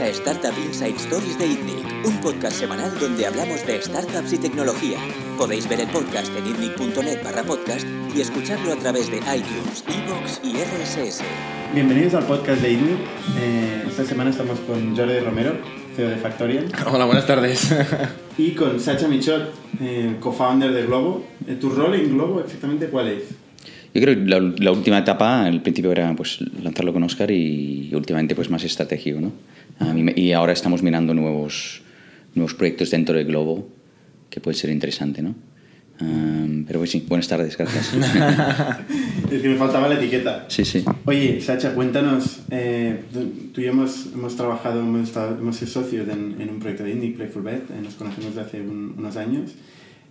a Startup Inside Stories de ITNIC, un podcast semanal donde hablamos de startups y tecnología. Podéis ver el podcast en itnic.net barra podcast y escucharlo a través de iTunes, Evox y RSS. Bienvenidos al podcast de ITNIC. Eh, esta semana estamos con Jordi Romero, CEO de Factorial. Hola, buenas tardes. y con Sacha Michot, eh, co-founder de Globo. Eh, ¿Tu rol en Globo exactamente cuál es? Yo creo que la, la, última etapa, al principio era pues, lanzarlo con Oscar y, últimamente pues más estratégico, ¿no? Y ahora estamos mirando nuevos, nuevos proyectos dentro de Globo que puede ser interesante, ¿no? Um, pero pues sí, buenas tardes, gracias. es que me faltaba la etiqueta. Sí, sí. Oye, Sacha, cuéntanos, eh, tú y yo hemos, hemos trabajado, hemos, estado, hemos sido socios en, en, un proyecto de INNIC, Playful Bet, eh, nos conocemos de hace un, unos años.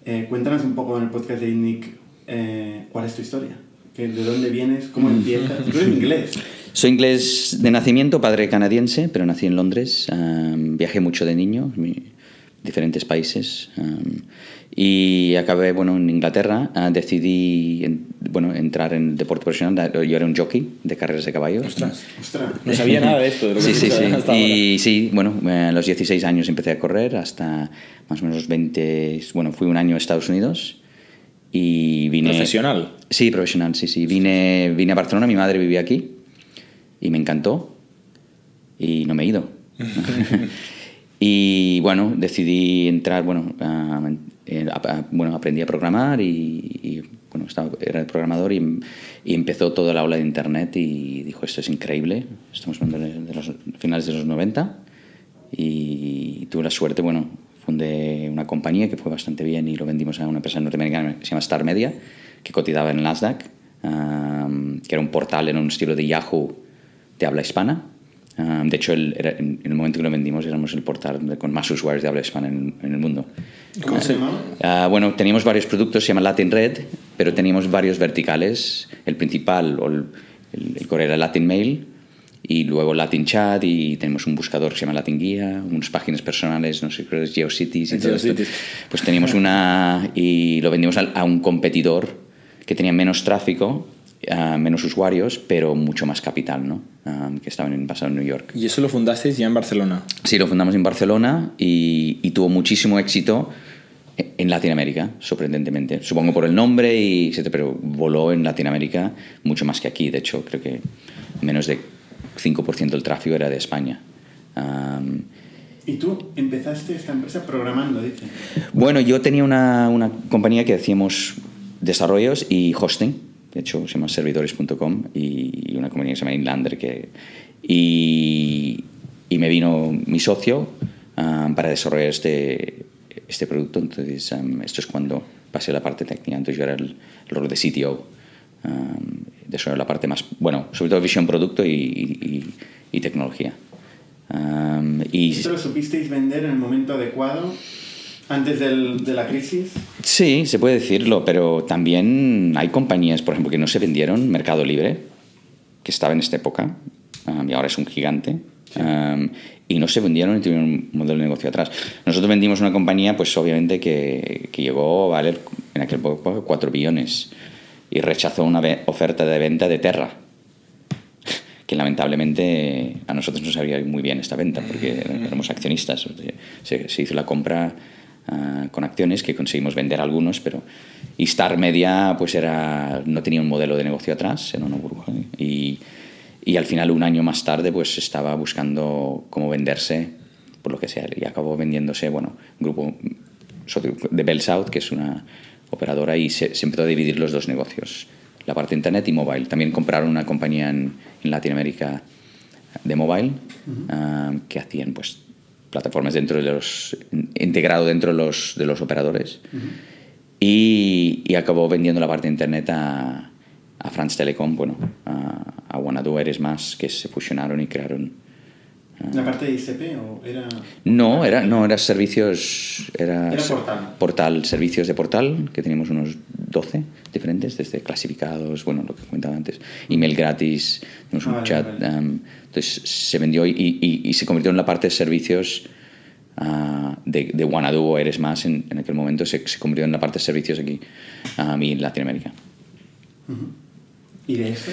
Eh, cuéntanos un poco en el podcast de INNIC eh, cuál es tu historia. ¿De dónde vienes? ¿Cómo empiezas? Tú eres inglés. Soy inglés de nacimiento, padre canadiense, pero nací en Londres. Um, viajé mucho de niño, diferentes países. Um, y acabé bueno, en Inglaterra. Uh, decidí en, bueno, entrar en deporte profesional. Yo era un jockey de carreras de caballos. Ostras, ostras. No sabía nada de esto. De lo que sí, sí, sí. Hasta y ahora. sí, bueno, a los 16 años empecé a correr hasta más o menos 20. Bueno, fui un año a Estados Unidos. Y vine... ¿Profesional? Sí, profesional, sí, sí. Vine, vine a Barcelona, mi madre vivía aquí y me encantó y no me he ido. y bueno, decidí entrar, bueno, a, a, bueno aprendí a programar y, y bueno, estaba, era el programador y, y, empezó toda la aula de internet y dijo, esto es increíble, estamos hablando de, de los finales de los 90 y tuve la suerte, bueno, fundé una compañía que fue bastante bien y lo vendimos a una empresa norteamericana que se llama Star Media, que cotizaba en Nasdaq, um, que era un portal en un estilo de Yahoo de habla hispana. Um, de hecho, el, era, en, en, el momento que lo vendimos éramos el portal con más usuarios de habla hispana en, en el mundo. ¿Cómo se llama? Uh, bueno, teníamos varios productos, se llama Latin Red, pero teníamos varios verticales. El principal, o el, el, el core era Latin Mail, y luego Latin Chat y tenemos un buscador que se llama Latin Guía, unas páginas personales, no sé, creo que es GeoCities y todo GeoCities. esto. Pues teníamos una y lo vendimos a, a un competidor que tenía menos tráfico, uh, menos usuarios, pero mucho más capital, ¿no? Um, que estaban en, basado en New York. ¿Y eso lo fundasteis ya en Barcelona? Sí, lo fundamos en Barcelona y, y tuvo muchísimo éxito en Latinoamérica, sorprendentemente. Supongo por el nombre, y, pero voló en Latinoamérica mucho más que aquí. De hecho, creo que menos de 5% del tráfico era de España. Um, ¿Y tú empezaste esta empresa programando, dice? Bueno, yo tenía una, una, compañía que hacíamos desarrollos y hosting, de hecho se llama servidores.com, y, una compañía que se llama Inlander, que, y, y me vino mi socio um, para desarrollar este, este producto, entonces um, esto es cuando pasé la parte técnica, entonces yo era el, el rol de CTO. Um, de eso la parte más, bueno, sobre todo visión producto y, y, y tecnología. Um, y ¿Esto lo supisteis vender en el momento adecuado? ¿Antes del, de la crisis? Sí, se puede decirlo, pero también hay compañías, por ejemplo, que no se vendieron, Mercado Libre, que estaba en esta época, um, y ahora es un gigante, sí. um, y no se vendieron y tuvieron un modelo de negocio atrás. Nosotros vendimos una compañía, pues obviamente, que, que llegó a valer en aquel época 4 billones y rechazó una oferta de venta de Terra, que lamentablemente a nosotros no sabía muy bien esta venta porque éramos accionistas. Se hizo la compra uh, con acciones que conseguimos vender algunos, pero y Star Media pues era no tenía un modelo de negocio atrás, era una burbuja y, y al final un año más tarde pues estaba buscando cómo venderse por lo que sea y acabó vendiéndose bueno grupo de Bell South que es una operadora y se, se, empezó a dividir los dos negocios, la parte internet y mobile. También compraron una compañía en, en Latinoamérica de mobile uh -huh. uh, que hacían pues plataformas dentro de los integrado dentro de los, de los operadores uh -huh. y, y, acabó vendiendo la parte de internet a, a France Telecom, bueno, a, a Wanadu Eres Más, que se fusionaron y crearon ¿La parte de ICP o era...? No, era, no, era servicios... Era, era portal. Portal, servicios de portal, que teníamos unos 12 diferentes, desde clasificados, bueno, lo que comentaba antes, email gratis, tenemos un ah, chat... Vale, vale. Um, entonces se vendió y, y, y, se convirtió en la parte de servicios uh, de, de Wanadu o Eres Más en, en aquel momento, se, se, convirtió en la parte de servicios aquí um, y en Latinoamérica. ¿Y de eso?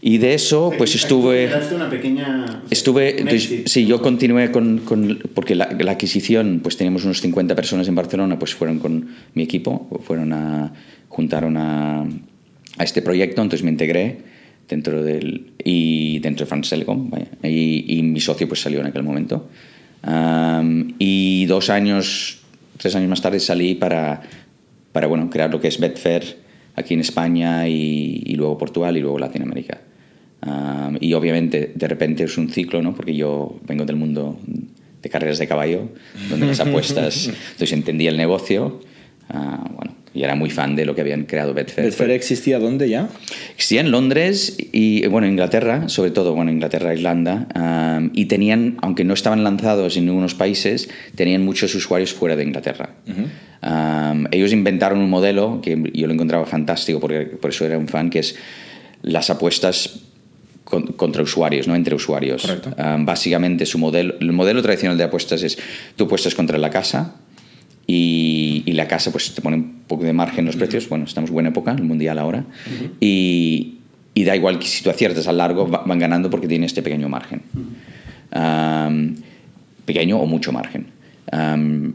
Y de eso, pues estuve... una pequeña... Estuve, entonces, sí, yo continué con... con porque la, la, adquisición, pues teníamos unos 50 personas en Barcelona, pues fueron con mi equipo, fueron a... juntaron a, a este proyecto, entonces me integré dentro del... y dentro de France Telecom, vaya, y, y, mi socio pues salió en aquel momento. Um, y dos años, tres años más tarde salí para, para bueno, crear lo que es Betfair aquí en España y, y luego Portugal y luego Latinoamérica. Um, y obviamente de repente es un ciclo, ¿no? porque yo vengo del mundo de carreras de caballo, donde las apuestas, entonces entendí el negocio, uh, bueno, y era muy fan de lo que habían creado Betfair. ¿Betfair existía dónde ya? Existía en Londres y, bueno, Inglaterra, sobre todo, bueno, Inglaterra, Irlanda, um, y tenían, aunque no estaban lanzados en algunos países, tenían muchos usuarios fuera de Inglaterra. Uh -huh. um, ellos inventaron un modelo que yo lo encontraba fantástico, porque por eso era un fan, que es las apuestas contra usuarios, no entre usuarios. Um, básicamente su modelo, el modelo tradicional de apuestas es tú apuestas contra la casa, y, y, la casa pues te pone un poco de margen en los precios. Bueno, estamos en buena época, el mundial ahora. Uh -huh. y, y, da igual que si tú aciertas al largo, va, van ganando porque tiene este pequeño margen. Um, pequeño o mucho margen. Um,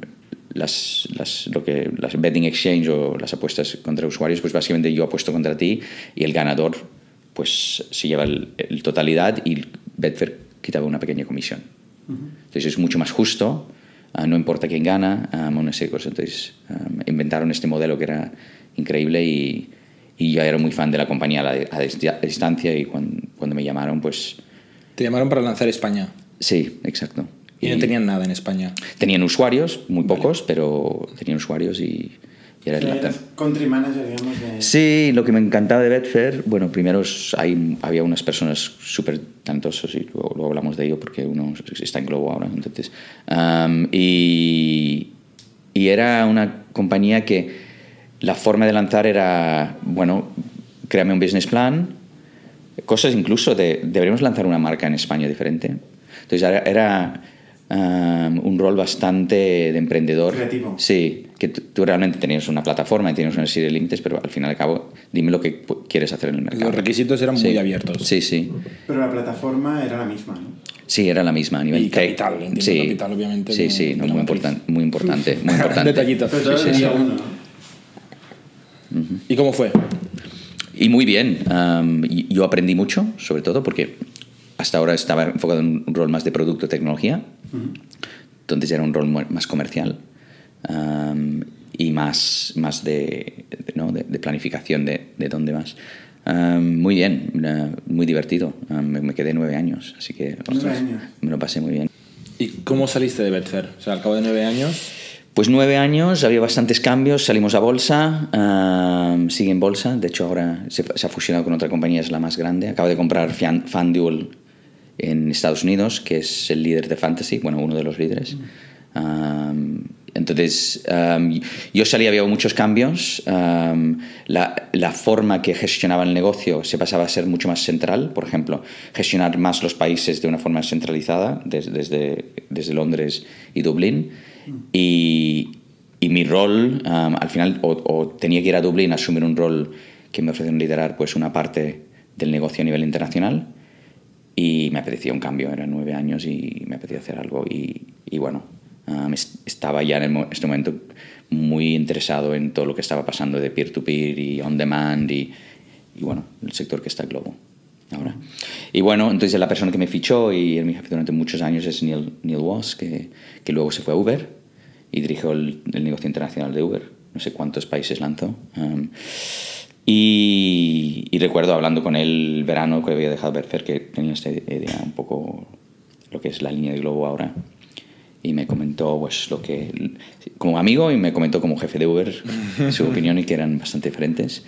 las, las, lo que, las betting exchange o las apuestas contra usuarios, pues básicamente yo apuesto contra ti y el ganador pues se lleva el, el totalidad y Betfair quitaba una pequeña comisión. Uh -huh. Entonces es mucho más justo Uh, no importa quién gana, um, de cosas. Entonces, um, inventaron este modelo que era increíble y, y, yo era muy fan de la compañía a, la, a distancia y cuando, cuando, me llamaron, pues... ¿Te llamaron para lanzar España? Sí, exacto. ¿Y, y no tenían nada en España? Tenían usuarios, muy pocos, pero tenían usuarios y, era el country manager, digamos. De... Sí, lo que me encantaba de Betfair, bueno, primero hay, había unas personas súper talentosas y luego, luego, hablamos de ello porque uno está en Globo ahora, entonces. Um, y, y era una compañía que la forma de lanzar era, bueno, créame un business plan, cosas incluso de, deberíamos lanzar una marca en España diferente. Entonces era, era um, un rol bastante de emprendedor. Creativo. Sí, que tú realmente tenías una plataforma y tienes una serie de límites, pero al fin y al cabo, dime lo que quieres hacer en el mercado. Los requisitos eran sí. muy abiertos. Sí, sí. Pero la plataforma era la misma, ¿no? Sí, era la misma a nivel y capital, entiendo sí, capital, obviamente. Sí, sí, no, muy, important, muy importante, muy importante. Detallito. Pero todo sí, sí. ¿Y cómo fue? Y muy bien. Um, yo aprendí mucho, sobre todo porque hasta ahora estaba enfocado en un rol más de producto tecnología, uh -huh. entonces era un rol más comercial um, y más, más de, de, ¿no? de, de planificación de, de dónde más. Um, muy bien, uh, muy divertido. Um, me, me, quedé nueve años, así que ostras, años. me lo pasé muy bien. ¿Y cómo saliste de Betfair? O sea, al cabo de nueve años. Pues nueve años, había bastantes cambios, salimos a bolsa, uh, sigue en bolsa, de hecho ahora se, se, ha fusionado con otra compañía, es la más grande. Acabo de comprar FanDuel en Estados Unidos, que es el líder de fantasy, bueno, uno de los líderes. Mm. Um, entonces, um, yo salí, había muchos cambios. Um, la, la, forma que gestionaba el negocio se pasaba a ser mucho más central. Por ejemplo, gestionar más los países de una forma centralizada, desde, desde, desde Londres y Dublín. Y, y mi rol, al final, o, o, tenía que ir a Dublín a asumir un rol que me ofrecen liderar pues, una parte del negocio a nivel internacional. Y me apetecía un cambio, eran nueve años y me apetecía hacer algo. Y, y bueno, Um, estaba ya en este momento muy interesado en todo lo que estaba pasando de peer-to-peer -peer y on-demand y, y, bueno, el sector que está Globo ahora. Y bueno, entonces la persona que me fichó y era mi jefe durante muchos años es Neil, Neil Wass, que, que luego se fue a Uber y dirigió el, el, negocio internacional de Uber. No sé cuántos países lanzó. Um, y, y, recuerdo hablando con él el verano que había dejado ver que tenía esta idea un poco lo que es la línea de Globo ahora. Y me comentó pues lo que como amigo y me comentó como jefe de Uber su opinión y que eran bastante diferentes.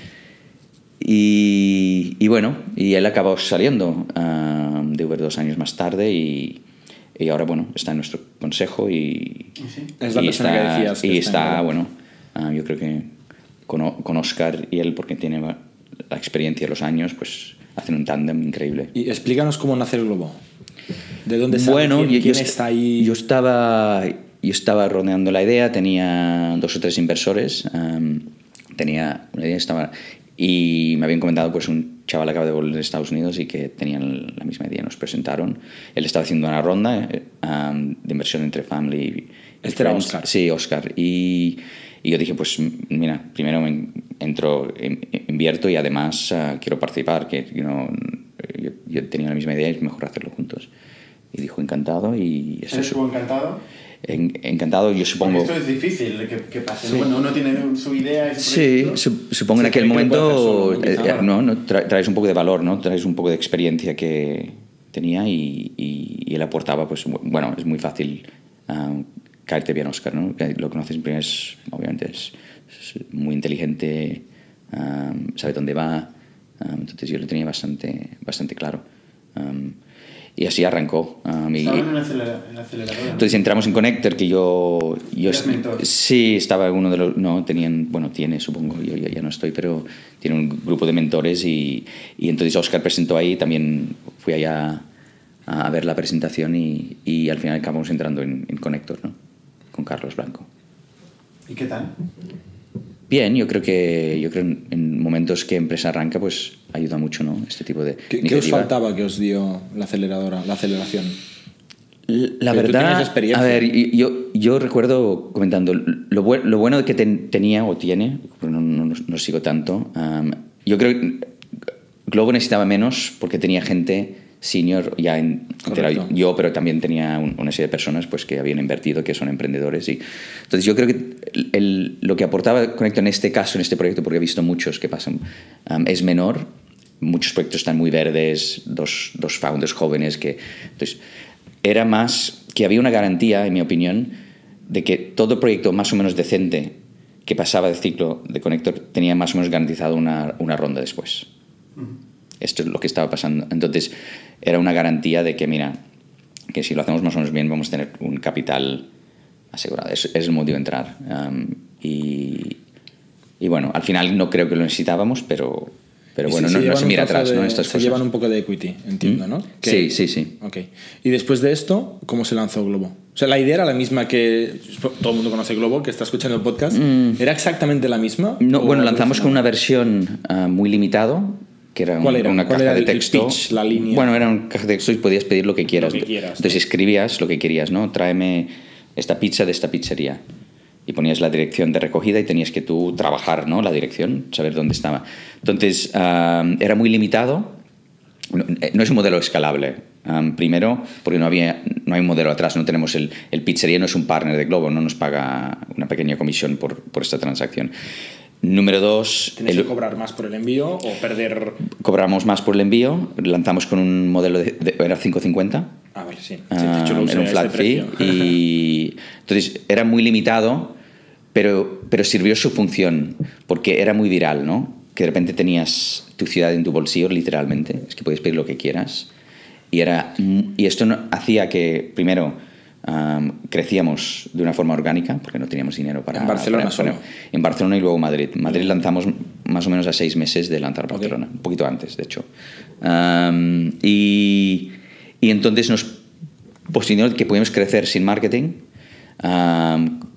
Y, y bueno y él acabó saliendo uh, de Uber dos años más tarde y, y, ahora bueno está en nuestro consejo y, ¿Sí? es la y persona está, que decías que y está, está bueno uh, yo creo que con, con Oscar y él porque tiene la experiencia los años pues hacen un tándem increíble y explícanos cómo nace el globo ¿De dónde sale? Bueno, ¿Quién, yo, quién está ahí? yo estaba yo estaba rodeando la idea, tenía dos o tres inversores, um, tenía una idea, estaba y me habían comentado pues un chaval acaba de volver de Estados Unidos y que tenían la misma idea. Nos presentaron. Él estaba haciendo una ronda um, de inversión entre family y Este era. Oscar. Sí, Oscar. Y, y yo dije, pues mira, primero me entro, in- invierto y además ah, quiero participar, que you know, yo, yo tenía la misma idea y es mejor hacerlo juntos. Y dijo, encantado y eso ¿Eres es tú encantado? en- encantado, yo Porque supongo... esto es difícil que, que pase. ¿no? Cuando uno tiene su idea Sí, su- supongo en Sí, aquel momento solo, eh, eh, no, no, tra- traes un poco de valor, ¿no? Traes un poco de experiencia que tenía y, y- y él aportaba, pues bu- bueno, es muy fácil ah, caerte bien, Oscar, ¿no? Que lo conoces primero, es, obviamente es, es muy inteligente, ah, sabe dónde va, ah, entonces yo lo tenía bastante, bastante claro. Ah, y así arrancó. ah, y- en la acelera- en la aceleradora. ¿no? entonces entramos en Connector, que yo... yo sí, estaba uno de los... No, tenían... Bueno, tiene, supongo, yo ya, ya no estoy, pero tiene un grupo de mentores y, y entonces Oscar presentó ahí, también fui allá a, ver la presentación y, y al final acabamos entrando en, en Connector, ¿no? Con Carlos Blanco. ¿Y qué tal? Bien, yo creo que yo creo en, en momentos que empresa arranca, pues ayuda mucho, ¿no? Este tipo de ¿Qué, qué os faltaba que os dio la aceleradora, la aceleración? La Pero verdad, a ver, yo, yo recuerdo comentando, lo, bue- lo bueno que ten- tenía o tiene, no, no, no- no sigo tanto, um, yo creo que Globo necesitaba menos porque tenía gente senior ya en, Correcto. yo, pero también tenía un- una serie de personas pues, que habían invertido, que son emprendedores. Y, entonces yo creo que el- el- lo que aportaba Conecto en este caso, en este proyecto, porque he visto muchos que pasan, um, es menor. Muchos proyectos están muy verdes, dos, dos founders jóvenes que... Entonces, era más que había una garantía, en mi opinión, de que todo proyecto más o menos decente que pasaba de ciclo de Connector tenía más o menos garantizado una, una ronda después. Esto es lo que estaba pasando. Entonces, era una garantía de que, mira, que si lo hacemos más o menos bien, vamos a tener un capital asegurado. Es, es el motivo de entrar. Um, y, y bueno, al final no creo que lo necesitábamos, pero, pero bueno, se- no, se no mira atrás, de- ¿no? Estas se cosas. llevan un poco de equity, entiendo, ¿Mm? ¿no? Sí, sí, sí. Ok. Y después de esto, ¿cómo se lanzó Globo? O sea, la idea era la misma que todo el mundo conoce Globo, que está escuchando el podcast. ¿Era exactamente la misma? Mm. No, ¿O bueno, lanzamos con una versión ah, muy limitado, que era, ¿Cuál era? una ¿Cuál caja era de el- el texto. pitch, la línea? Bueno, era una caja de texto y podías pedir lo que quieras. Lo que quieras, Entonces ¿no? escribías lo que querías, ¿no? Tráeme esta pizza de esta pizzería. Y ponías la dirección de recogida y tenías que tú trabajar, ¿no? La dirección, saber dónde estaba. Entonces, ah, era muy limitado. No, eh, no es un modelo escalable. Um, primero, porque no, había, no hay un modelo atrás, no tenemos el, el pizzería, no es un partner de Globo, no nos paga una pequeña comisión por, por esta transacción. Número dos, ¿Tenéis el- que cobrar más por el envío o perder...? cobramos más por el envío, lanzamos con un modelo de, de- era 550, Ah, vale, sí. Sí, Ah, de hecho, lo usé era un a flat este fee y entonces era muy limitado pero, pero sirvió su función porque era muy viral ¿no? que de repente tenías tu ciudad en tu bolsillo literalmente es que puedes pedir lo que quieras y, era, y esto no- hacía que primero am, crecíamos de una forma orgánica porque no teníamos dinero para En Barcelona para- para- solo. en Barcelona y luego Madrid Madrid lanzamos más o menos a seis meses de lanzar. Barcelona un poquito antes de hecho y, y entonces nos posicionó que podíamos crecer sin marketing,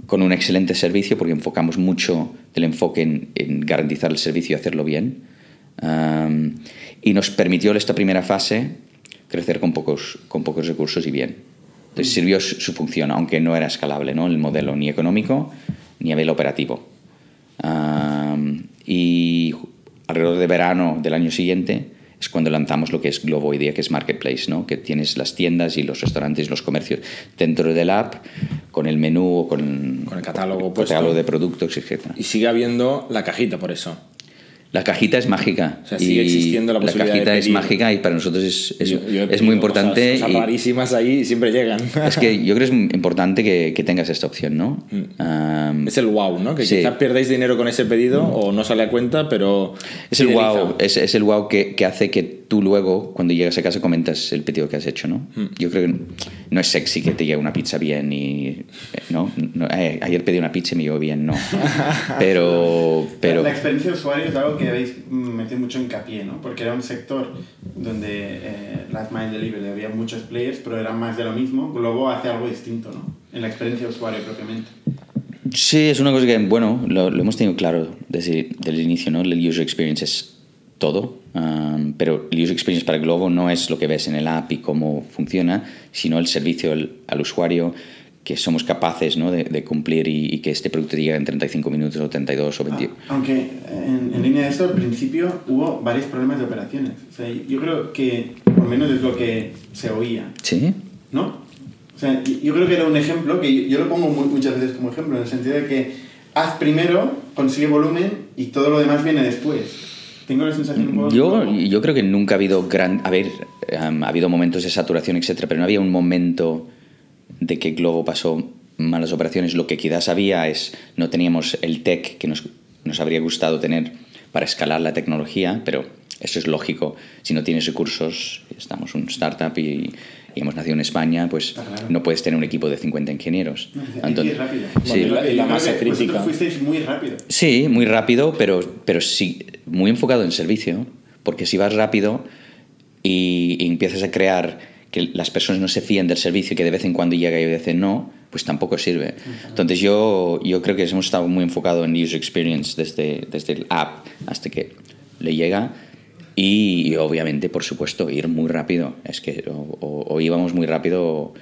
con un excelente servicio, porque enfocamos mucho del enfoque en, en garantizar el servicio y hacerlo bien. Y nos permitió esta primera fase crecer con pocos, con pocos recursos y bien. Entonces sirvió su, su función, aunque no era escalable, ¿no? el modelo ni económico ni a nivel operativo. Am, y alrededor de verano del año siguiente es cuando lanzamos lo que es Globo día, que es Marketplace, ¿no? que tienes las tiendas y los restaurantes y los comercios dentro del app, con el menú o con, Con el catálogo con el puesto. catálogo de productos, etc. Y sigue habiendo la cajita por eso. La cajita es mágica. O sea, sigue y existiendo la posibilidad de cajita es mágica y para nosotros es, es, Yo- yo he es pedido muy importante. Cosas, cosas rarísimas ahí y siempre llegan. es que yo creo que es importante que, que tengas esta opción, ¿no? Am, Es el wow, ¿no? Que Sí. quizás perdéis dinero con ese pedido o no sale a cuenta, pero. Es el wow, es, es el wow que, que hace que tú luego, cuando llegas a casa, comentas el pedido que has hecho, ¿no? Mm. Yo creo que no es sexy que te llegue una pizza bien y... ¿no? No, eh, ayer pedí una pizza y me llegó bien, no. Pero... pero La experiencia de usuario es algo que habéis mm, metido mucho hincapié, ¿no? Porque era un sector donde eh, Last Mile Delivery había muchos players, pero era más de lo mismo. Globo hace algo distinto, ¿no? En la experiencia de usuario propiamente. Sí, es una cosa que, bueno, lo, lo hemos tenido claro desde, desde el inicio, ¿no? El user experience es todo, um, pero el user experience para Globo no es lo que ves en el app y cómo funciona, sino el servicio al, al usuario que somos capaces ¿no? de, de, cumplir y, y, que este producto llegue en 35 minutos o 32 o 20. Ah, aunque en, en, línea de esto, al principio hubo varios problemas de operaciones. O sea, yo creo que, por menos es lo que se oía. Sí. ¿No? O sea, yo creo que era un ejemplo, que yo, yo lo pongo muchas veces como ejemplo, en el sentido de que haz primero, consigue volumen y todo lo demás viene después. Tengo la sensación un poco yo, yo creo que nunca ha habido gran... A ver, um, ha habido momentos de saturación, etcétera, pero no había un momento de que Globo pasó malas operaciones. Lo que quizás había es no teníamos el tech que nos, nos habría gustado tener para escalar la tecnología, pero eso es lógico. Si no tienes recursos, estamos un startup y, y hemos nacido en España, pues Ah, claro. no puedes tener un equipo de 50 ingenieros. Entonces, sí, la- la masa crítica. fuisteis muy rápido. Sí, muy rápido, pero, pero sí, muy enfocado en servicio, porque si vas rápido y, y empiezas a crear que las personas no se fíen del servicio y que de vez en cuando llega y de vez en no, pues tampoco sirve. Entonces yo, yo creo que hemos estado muy enfocado en user experience desde, desde el app hasta que le llega y, obviamente, por supuesto, ir muy rápido. Es que o, o- o íbamos muy rápido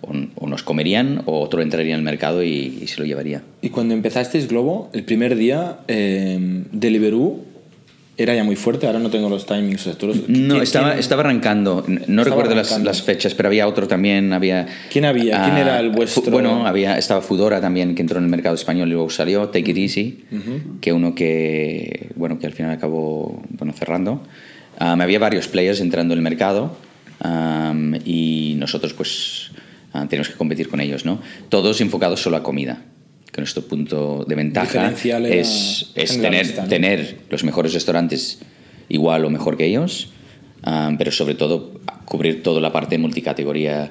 o, nos comerían o otro entraría en el mercado y, y se lo llevaría. Y cuando empezasteis Globo, el primer día, eh, Deliveroo era ya muy fuerte, ahora no tengo los timings. No, ¿quién- estaba, quién- estaba arrancando. No Estaba recuerdo las, arrancando. las fechas, pero había otro también. Había, ¿Quién había? ¿Quién ah, era el vuestro? Bueno, había, estaba Fudora también, que entró en el mercado español y luego salió. Take It Easy, que uno que, bueno, que al final acabó bueno, cerrando. Um, había varios players entrando en el mercado um, y nosotros pues ah, tenemos que competir con ellos, ¿no? Todos enfocados solo a comida. Que nuestro punto de ventaja es, es tener, tener los mejores restaurantes igual o mejor que ellos, ah, pero sobre todo cubrir toda la parte multicategoría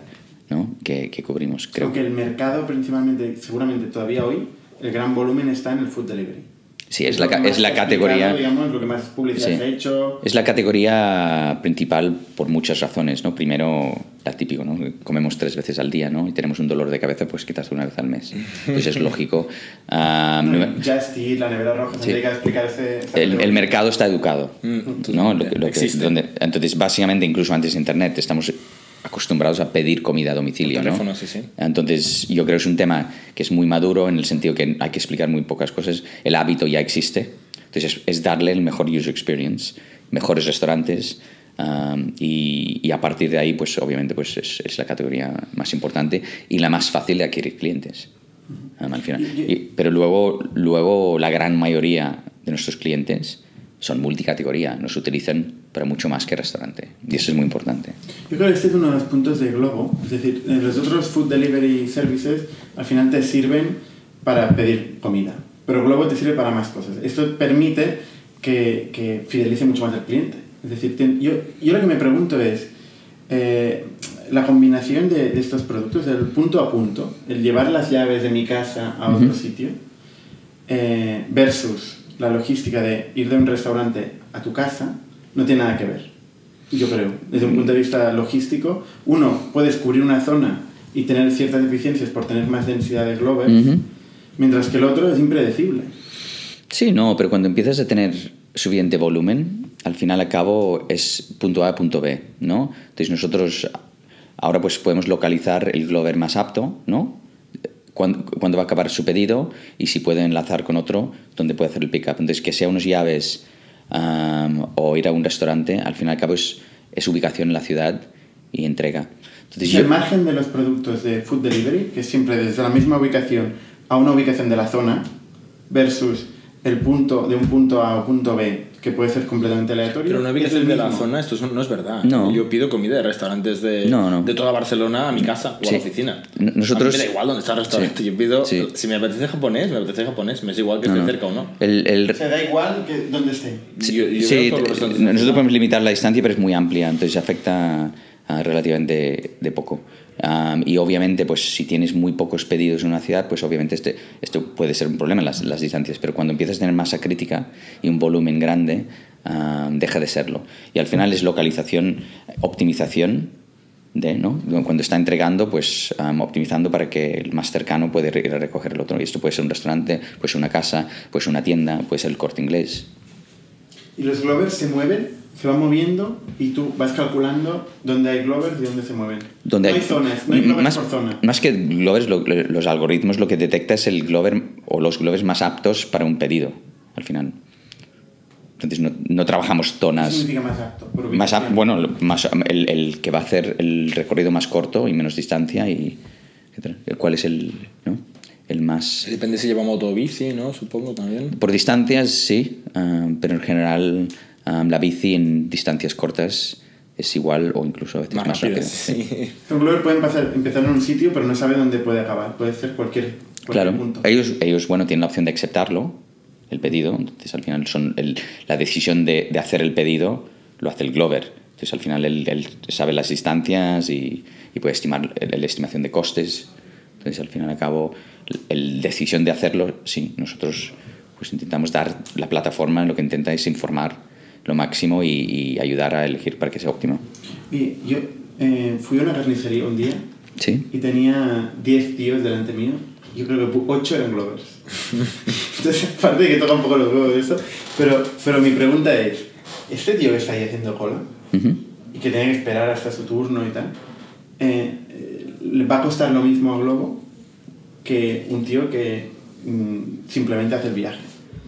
¿no? que, que cubrimos. Creo Aunque el mercado principalmente, seguramente todavía hoy, el gran volumen está en el food delivery. Sí, es la, es la categoría. digamos, lo que más publicidad Sí. se ha hecho. Es la categoría principal por muchas razones, ¿no? Primero, la típico, ¿no? Comemos tres veces al día, ¿no? Y tenemos un dolor de cabeza, pues quizás una vez al mes. Entonces es lógico. Ah, No, Just Eat, la nevera roja, se Sí. dedica a explicar ese... el, el mercado está educado. Mm, ¿no? Lo que- lo que- Existe. donde- entonces, básicamente, incluso antes de Internet, estamos acostumbrados a pedir comida a domicilio. ¿no? teléfono, sí, sí. Entonces, yo creo que es un tema que es muy maduro en el sentido que hay que explicar muy pocas cosas. El hábito ya existe. Entonces, es, es darle el mejor user experience, mejores restaurantes. um, y, y a partir de ahí, pues obviamente pues es, es la categoría más importante y la más fácil de adquirir clientes. um, al final. Y- Y- pero luego, luego la gran mayoría de nuestros clientes son multicategoría, nos utilizan para mucho más que restaurante. Y eso es muy importante. Yo creo que este es uno de los puntos de Globo. Es decir, eh, los otros food delivery services al final te sirven para pedir comida. Pero Globo te sirve para más cosas. Esto permite que, que fidelice mucho más al cliente. Es decir, yo, yo lo que me pregunto es eh, la combinación de, de estos productos, el punto a punto, el llevar las llaves de mi casa a otro sitio, eh, versus la logística de ir de un restaurante a tu casa, no tiene nada que ver. Yo creo, desde un punto de vista logístico, uno, puedes cubrir una zona y tener ciertas deficiencias por tener más densidad de globers, Ujú. mientras que el otro es impredecible. Sí, no, pero cuando empiezas a tener suficiente volumen, al final a cabo es punto A a punto B, ¿no? Entonces nosotros ahora pues podemos localizar el Glover más apto, ¿no? Cuándo, cuándo va a acabar su pedido y si puede enlazar con otro donde puede hacer el pickup. Entonces que sea unos llaves am, o ir a un restaurante, al final al cabo es, es ubicación en la ciudad y entrega. Entonces el yo, margen de los productos de food delivery, que es siempre desde la misma ubicación a una ubicación de la zona, versus el punto de un punto A a punto B, que puede ser completamente aleatorio. Pero una es ubicación el de la zona, esto son- no es verdad. No. Yo pido comida de restaurantes de, No, no. de toda Barcelona a mi casa o Sí. a la oficina. Nosotros- A mí me da igual dónde está el restaurante. Sí. Yo pido, Sí. si me apetece japonés, me apetece japonés. Me es igual que no, esté no. cerca o no. El, el- O sea, da igual que donde esté. Yo- yo nosotros podemos limitar la distancia, pero es muy amplia, entonces afecta ah, relativamente de poco. Y obviamente, pues si tienes muy pocos pedidos en una ciudad, pues obviamente este, esto puede ser un problema, las, las distancias, pero cuando empiezas a tener masa crítica y un volumen grande, deja de serlo. Y al final es localización, optimización de, ¿no? Cuando está entregando, pues optimizando para que el más cercano pueda ir a recoger el otro. Y esto puede ser un restaurante, puede ser una casa, puede ser una tienda, puede ser el corte inglés. Y los glovers se mueven, se van moviendo y tú vas calculando dónde hay glovers y dónde se mueven. Donde no hay, zonas, no hay más, por zona. Más que glovers, lo- los algoritmos lo que detecta es el glover o los glovers más aptos para un pedido, al final. Entonces no, no trabajamos ¿Qué zonas significa más apto? Más bueno, más, el, el que va a hacer el recorrido más corto y menos distancia y. ¿Cuál es el, no? El más Depende si lleva moto o bici, ¿no? Supongo también. por distancias sí, ah, pero en general ah, la bici en distancias cortas es igual o incluso a veces Más más, rápido. sí. Un glover puede pasar- empezar en un sitio, pero no sabe dónde puede acabar. Puede ser cualquier, cualquier Claro, punto. ellos, ellos bueno, tienen la opción de aceptarlo, el pedido, entonces al final son el- la decisión de, de hacer el pedido lo hace el Glover. Entonces al final él, él sabe las distancias y, y puede estimar el- la estimación de costes. Entonces al final y al cabo, la decisión de hacerlo, sí, nosotros pues intentamos dar la plataforma, lo que intenta es informar lo máximo y, y ayudar a elegir para que sea óptimo. Y yo eh, fui a una carnicería un día Sí. y tenía 10 tíos delante mío. Yo creo que 8 eran glovers. Entonces, aparte de que toca un poco los huevos de esto, pero, pero mi pregunta es, ¿este tío que está ahí haciendo cola Ujú. y que tiene que esperar hasta su turno y tal, eh, ¿le va a costar lo mismo a Globo que un tío que mm, simplemente hace el viaje?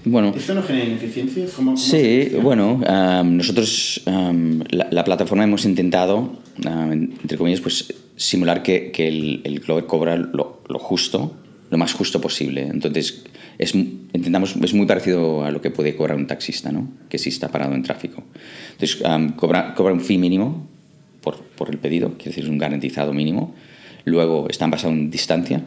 Bueno, ¿Esto no genera ineficiencias? ¿Cómo, cómo Sí, bueno, am, nosotros, am, la, la plataforma hemos intentado, am, entre comillas, pues simular que, que el, el Glover cobra lo, lo justo, lo más justo posible. Entonces, es, intentamos, es muy parecido a lo que puede cobrar un taxista, ¿no? Que sí está parado en tráfico. Entonces, cobra, cobra un fee mínimo por, por el pedido, quiere decir, es un garantizado mínimo. Luego, están basados en distancia,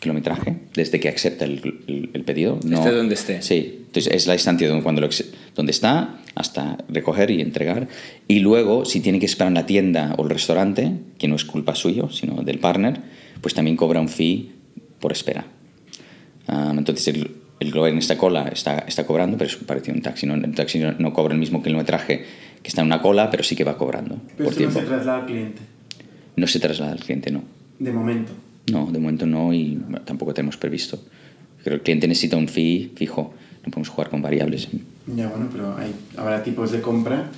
kilometraje, desde que acepta el, el- el pedido. No, Esté donde esté. Sí, entonces es la distancia donde, cuando lo donde está hasta recoger y entregar. Y luego, si tiene que esperar en la tienda o el restaurante, que no es culpa suyo, sino del partner, pues también cobra un fee por espera. Ah, entonces el, el Glover en esta cola está, está cobrando, pero es parecido a un taxi. ¿no? El taxi no, no cobra el mismo kilometraje que está en una cola, pero sí que va cobrando Pero por esto no tiempo. se traslada al cliente, No se traslada al cliente, no. De momento. No, de momento no y tampoco tenemos previsto. Pero el cliente necesita un fee fijo, no podemos jugar con variables. Ya, bueno, pero hay, habrá tipos de compra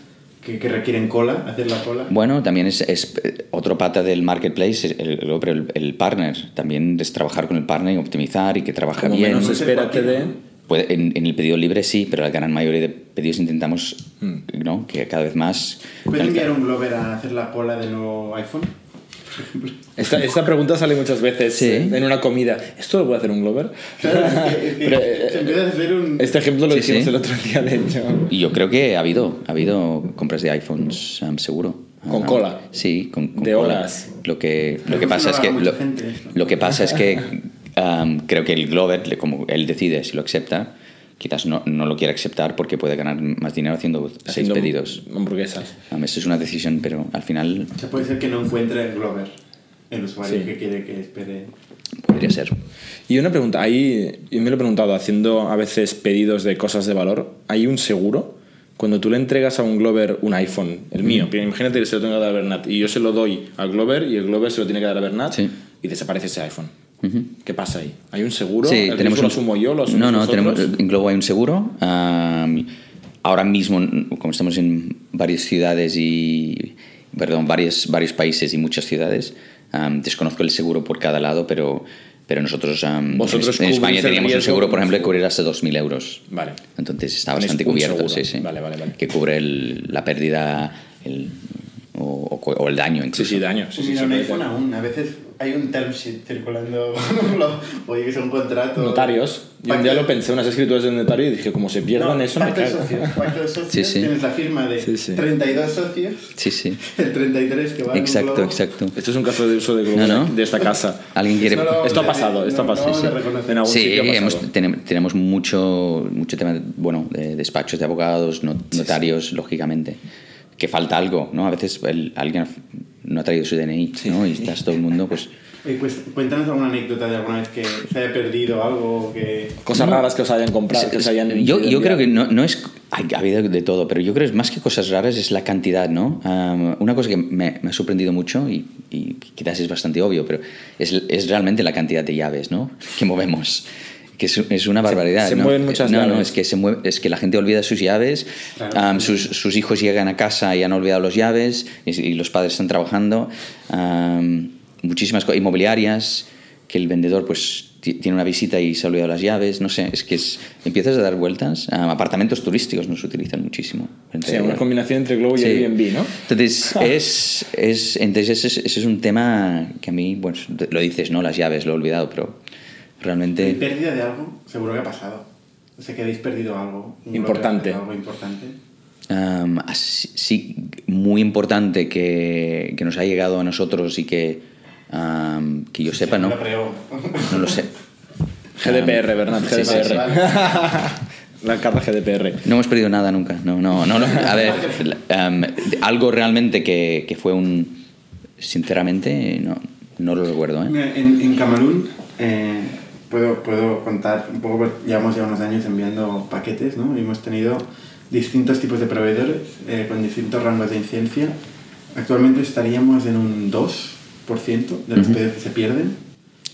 que, que requieren cola, hacer la cola. Bueno, también es, es, eh, otro pata del marketplace, el, el, el- partner. También es trabajar con el partner y optimizar y que trabaja Como bien. menos no sé espera por qué, te dé. ¿no? Puede- en, en el pedido libre sí, pero la gran mayoría de pedidos intentamos ¿no? que cada vez más... ¿Puede enviar un Glover a hacer la cola del nuevo iPhone? Esta, esta pregunta sale muchas veces Sí. en una comida. ¿Esto lo puede hacer un Glover? Claro, es que- es que Pero, se empieza a hacer un... Este ejemplo lo Sí, sí. el otro día, de hecho. Y yo creo que ha habido, ha habido compras de iPhones, um, seguro. Con Ah, cola. Sí, con, con De cola. horas. Lo que, lo que pasa es que... Lo, que pasa es que um, creo que el Glover, como él decide si lo acepta, quizás no, no lo quiere aceptar porque puede ganar más dinero haciendo, seis Haciendo pedidos. Hamburguesas. Um, eso es una decisión, pero al final O sea, puede ser que no encuentre el Glover, el usuario Sí. que quiere que espere. podría ser. Y una pregunta, ahí, yo me lo he preguntado, haciendo a veces pedidos de cosas de valor, ¿hay un seguro? Cuando tú le entregas a un Glover un iPhone, el mío, pero imagínate que se lo tengo que dar a Bernat, y yo se lo doy al Glover y el Glover se lo tiene que dar a Bernat Sí. y desaparece ese iPhone. ¿Qué pasa ahí? ¿Hay un seguro? Sí, ¿El tenemos riesgo lo un- asumo yo? ¿Lo No, no, vosotros? tenemos, en Globo hay un seguro. ahora mismo, como estamos en varias ciudades y. Perdón, varios, varios países y muchas ciudades, am, desconozco el seguro por cada lado, pero, pero nosotros am, Vosotros en, en España teníamos un seguro, por un ejemplo, que cubrir hasta 2.000 euros. Vale. Entonces está bastante un cubierto, sí, sí. Vale, vale, vale. Que cubre el- la pérdida el- o, o- o el daño Sí, incluso. sí, daño. Sí, sí, sí, un puede iPhone aún, a veces hay un term sheet circulando, oye, que es un contrato. Notarios. Yo un día lo pensé, unas escrituras del notario y dije, como se pierdan No, eso, me de cago. socios, pacto de socios, Sí, sí. tienes la firma de Sí, sí. 32 socios, Sí, sí. el 33 que va en un Exacto, globo. exacto. Esto es un caso de uso de Globo No, no. de esta casa. ¿Alguien quiere...? Vamos Esto ha pasado, esto ha pasado, no sí. En Sí, hemos, tenem- tenemos mucho, mucho tema, bueno, de despachos de abogados, no- notarios, lógicamente. Que falta algo, ¿no? A veces el- alguien no ha traído su DNI, ¿no? Y estás todo el mundo, pues... Pues cuéntanos alguna anécdota de alguna vez que se haya perdido algo que... Cosas raras que os hayan comprado, que os hayan... Yo, yo creo que no, no es... hay- Ha habido de todo, pero yo creo que más que cosas raras es la cantidad, ¿no? Am, una cosa que me, me ha sorprendido mucho y, y quizás es bastante obvio, pero es, es realmente la cantidad de llaves, ¿no? Que movemos. Que es, es una barbaridad. se ¿no? mueven muchas no, No, llaves. es que, se mueve, es que la gente olvida sus llaves, Claro. um, sus, sus hijos llegan a casa y han olvidado las llaves, y, y los padres están trabajando. um, muchísimas cosas, inmobiliarias, que el vendedor pues ti- tiene una visita y se ha olvidado las llaves, no sé, es que es, empiezas a dar vueltas. Um, apartamentos turísticos nos utilizan muchísimo. Sea, una combinación entre Globo y Sí. Airbnb, ¿no? Entonces, es, es, entonces ese, es- ese es un tema que a mí, bueno, lo dices, ¿no? Las llaves, lo he olvidado, pero ¿Hay realmente... pérdida de algo? Seguro que ha pasado. O sea, que habéis perdido algo. Importante. Algo importante. um, así- sí, muy importante que, que nos ha llegado a nosotros y que, um, que yo sepa, ¿no? Lo creo. No lo sé. GDPR, Bernat, Sí, sí, GDPR. sí. La carta GDPR. No hemos perdido nada nunca. No, no, no. no. A ver, um, algo realmente que, que fue un... Sinceramente, no, no lo recuerdo, ¿eh? En, en Camerún eh, puedo, puedo contar un poco, llevamos ya unos años enviando paquetes, ¿no? Y hemos tenido distintos tipos de proveedores eh, con distintos rangos de incidencia. Actualmente estaríamos en un 2% de los pedidos que se pierden.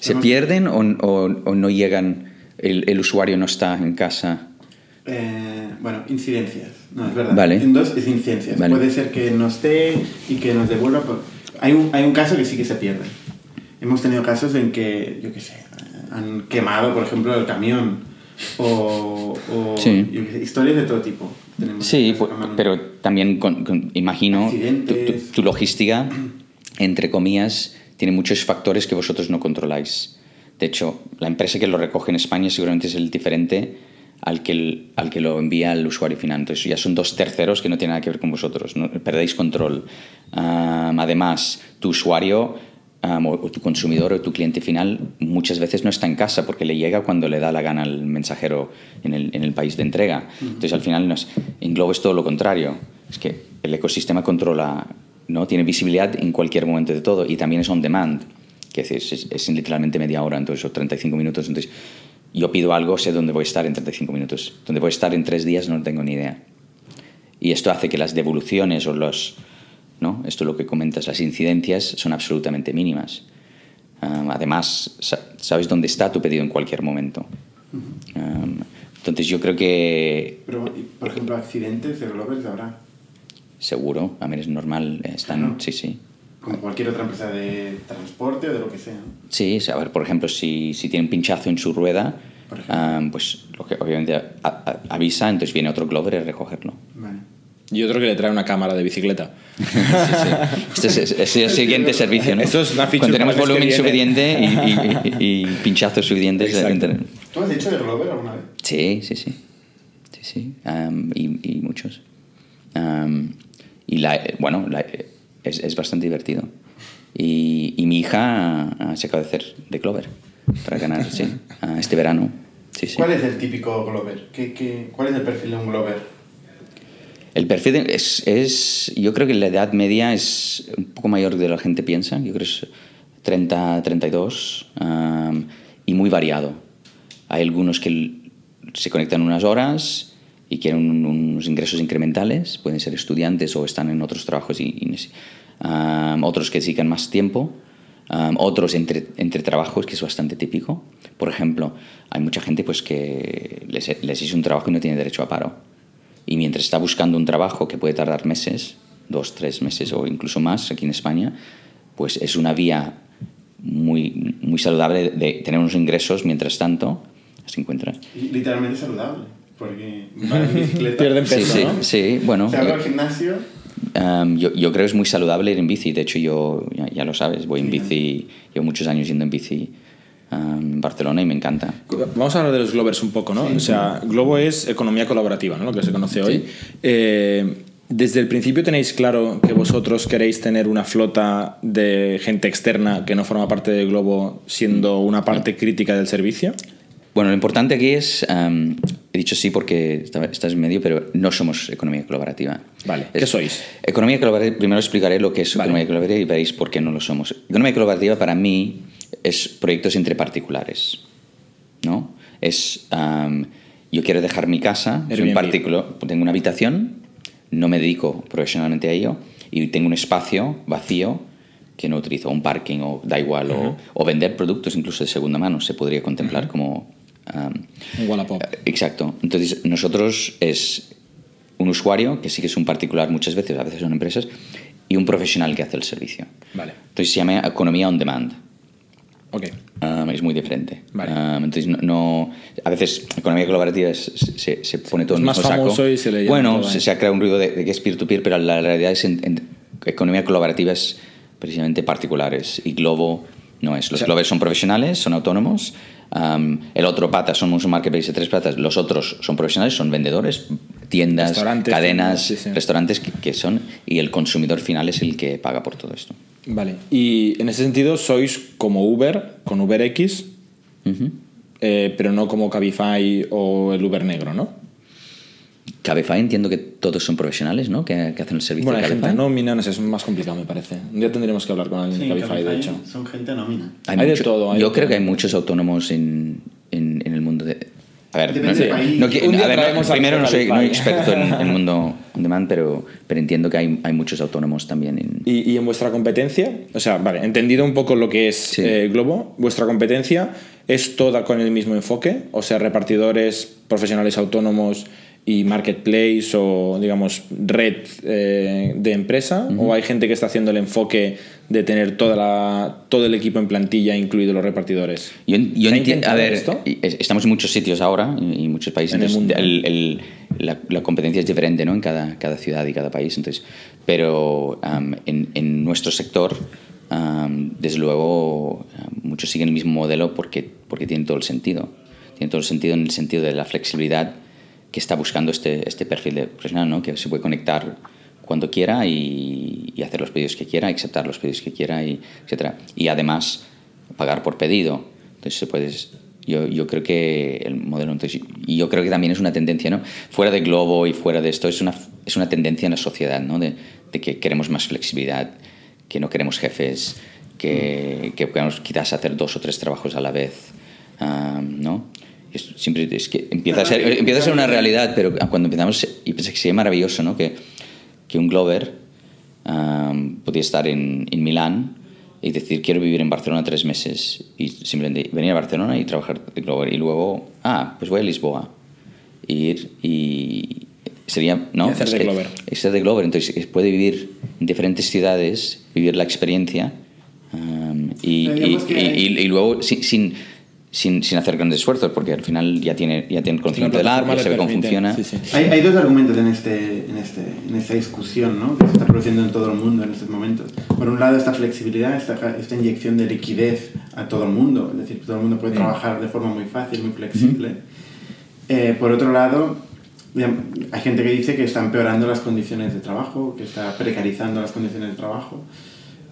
¿Se Hemos- pierden o, o- o no llegan, el, el usuario no está en casa? Eh, bueno, incidencias, no, es verdad. Vale. En dos es incidencias. Vale. Puede ser que no esté y que nos devuelva. por- Hay, un, hay un caso que sí que se pierde. Hemos tenido casos en que, yo qué sé, han quemado, por ejemplo, el camión o, o Sí. historias de todo tipo. Tenemos Sí, en pu- Camerún. pero también con- con- imagino tu, tu- tu logística, entre comillas, tiene muchos factores que vosotros no controláis. De hecho, la empresa que lo recoge en España seguramente es el diferente al que, el- al que lo envía al usuario final. Entonces ya son dos terceros que no tienen nada que ver con vosotros. No, perdéis control. Am, además, tu usuario am, o, o tu consumidor o tu cliente final muchas veces no está en casa porque le llega cuando le da la gana al mensajero en el, en el país de entrega. Entonces al final nos, en Globo es todo lo contrario. Es que el ecosistema controla, ¿no? tiene visibilidad en cualquier momento de todo y también es on demand. Que es, es, es literalmente media hora, entonces, o 35 minutos. Entonces, yo pido algo, sé dónde voy a estar en 35 minutos. Dónde voy a estar en tres días no tengo ni idea. Y esto hace que las devoluciones o los, ¿no? Esto lo que comentas, las incidencias son absolutamente mínimas. Um, además, sa- sabes dónde está tu pedido en cualquier momento. Um, entonces yo creo que Pero, por ejemplo, accidentes de Glovers habrá. seguro, a mí es normal, están, sí, sí. Como cualquier otra empresa de transporte o de lo que sea. Sí, a ver, por ejemplo, si, si tiene un pinchazo en su rueda, um, pues lo que- obviamente a- a- avisa, entonces viene otro Glover a recogerlo. Vale. Y otro que le trae una cámara de bicicleta. Este es, es- es el siguiente servicio, ¿no? Esto es una Cuando tenemos volumen suficiente y, y- y- y pinchazos suficientes. ¿Tú has hecho de Glover alguna vez? Sí, sí, sí. Sí, sí. Um, y, y muchos. Um, y la, eh, bueno, la- eh, es, es bastante divertido. Y, y mi hija se acaba de hacer de Clover para ganar, sí, este verano. Sí, sí. ¿Cuál es el típico Glover? ¿Qué, qué, cuál es el perfil de un Glover? El perfil es, es. Yo creo que la edad media es un poco mayor de lo que la gente piensa. Yo creo que es 30, 32 um, y muy variado. Hay algunos que se conectan unas horas y quieren un- unos ingresos incrementales, pueden ser estudiantes o están en otros trabajos y, y um, otros que dedican más tiempo. um, otros entre, entre trabajos, que es bastante típico. Por ejemplo, hay mucha gente pues, que les, les hizo un trabajo y no tiene derecho a paro. Y mientras está buscando un trabajo que puede tardar meses, dos, tres meses o incluso más aquí en España, pues es una vía muy, muy saludable de tener unos ingresos mientras tanto se encuentra. Literalmente saludable. Porque bicicleta. Pierden peso, sí, ¿no? sí, bueno. Se va eh, al gimnasio. Um, yo, yo creo que es muy saludable ir en bici. De hecho, yo, ya, ya lo sabes, voy en Sí. bici, llevo muchos años yendo en bici en Barcelona y me encanta. Vamos a hablar de los Glovers un poco, ¿no? O sea, Globo es economía colaborativa, ¿no? Lo que se conoce hoy. Eh, desde el principio tenéis claro que vosotros queréis tener una flota de gente externa que no forma parte de Globo siendo una parte crítica del servicio. Bueno, lo importante aquí es, um, he dicho sí porque está- estás en medio, pero no somos economía colaborativa. Vale, Es- ¿qué sois? Economía colaborativa, primero explicaré lo que es Vale. economía colaborativa y veréis por qué no lo somos. Economía colaborativa para mí es proyectos entre particulares, ¿no? Es, um, yo quiero dejar mi casa, soy un particular, tengo una habitación, no me dedico profesionalmente a ello y tengo un espacio vacío que no utilizo, un parking o da igual, o, o vender productos incluso de segunda mano se podría contemplar como um, Un Wallapop. Exacto. Entonces, nosotros es un usuario, que sí que es un particular muchas veces, a veces son empresas, y un profesional que hace el servicio. Vale. Entonces se llama economía on demand. Ok. Um, es muy diferente. Vale. Um, entonces, no, no- a veces economía colaborativa se, se pone todo Es en más saco. famoso y se le llama Bueno, se, ha creado un ruido de, de que es peer-to-peer, pero la realidad es en, en- economía colaborativa es precisamente particulares y Globo no es. Los sea- Glovers son profesionales, son autónomos. um, el otro pata somos un marketplace de tres patas. Los otros son profesionales, son vendedores, tiendas, Restaurantes, cadenas, tiendas, sí, sí. restaurantes que, que son y el consumidor final es el que paga por todo esto. Vale. Y en ese sentido sois como Uber, con UberX, Ujú. eh, pero no como Cabify o el Uber negro, ¿no? Cabify entiendo que todos son profesionales, ¿no? Que, que hacen el servicio Bueno, de hay gente nómina, no sé, es más complicado, me parece. Un día tendríamos que hablar con alguien de Cabify, de hecho. Son gente nómina. Hay de todo, hay yo de creo todo. que hay muchos autónomos en, en, en el mundo de... A ver, Depende no, del país. no qui- Un día a ver, no- primero no soy, no soy experto en el mundo on demand, pero, pero entiendo que hay, hay muchos autónomos también en... ¿Y, y en vuestra competencia? O sea, vale, entendido un poco lo que es Sí. eh, Globo, vuestra competencia es toda con el mismo enfoque, o sea, repartidores, profesionales autónomos y marketplace o, digamos, red eh, de empresa, o hay gente que está haciendo el enfoque de tener toda la, todo el equipo en plantilla, incluido los repartidores. Yo, yo ¿Se ha entiendo, a ver, esto? estamos en muchos sitios ahora y muchos países. En el mundo. el- el- la, la competencia es diferente, ¿no? En cada, cada ciudad y cada país. Entonces, pero am, en, en nuestro sector, am, desde luego, muchos siguen el mismo modelo porque, porque tiene todo el sentido. Tiene todo el sentido en el sentido de la flexibilidad que está buscando este, este perfil de profesional, ¿no? Que se puede conectar cuando quiera y, hacer los pedidos que quiera, aceptar los pedidos que quiera, y etcétera. Y además pagar por pedido. Entonces se yo, creo que el modelo, y yo creo que también es una tendencia, ¿no? Fuera de Globo y fuera de esto, es una, es una tendencia en la sociedad, ¿no? De, que queremos más flexibilidad, que no queremos jefes, que, queremos quizás hacer dos o tres trabajos a la vez, ah, ¿no? Es, siempre es que empieza a, ser, empieza a ser una realidad, pero cuando empezamos, y pensé que sería maravilloso, ¿no? Que, que un Glover um, podía estar en, en Milán y decir quiero vivir en Barcelona tres meses y simplemente venir a Barcelona y trabajar de Glover y luego, ah, pues voy a Lisboa. Ir y sería, ¿no? Y hacer Es de que- Glover. es ser de Glover, entonces es- puede vivir en diferentes ciudades, vivir la experiencia um, y, y, que y- y- y luego sin, sin, sin, sin hacer grandes esfuerzos, porque al final ya tiene, ya tiene conocimiento del plataforma ya sabe cómo funciona. sí, sí. Hay, hay dos argumentos en, este, en, este, en esta discusión ¿no? que se está produciendo en todo el mundo en estos momentos. Por un lado, esta flexibilidad, esta, esta inyección de liquidez a todo el mundo, es decir, todo el mundo puede trabajar de forma muy fácil, muy flexible. Eh, por otro lado, hay gente que dice que está empeorando las condiciones de trabajo, que está precarizando las condiciones de trabajo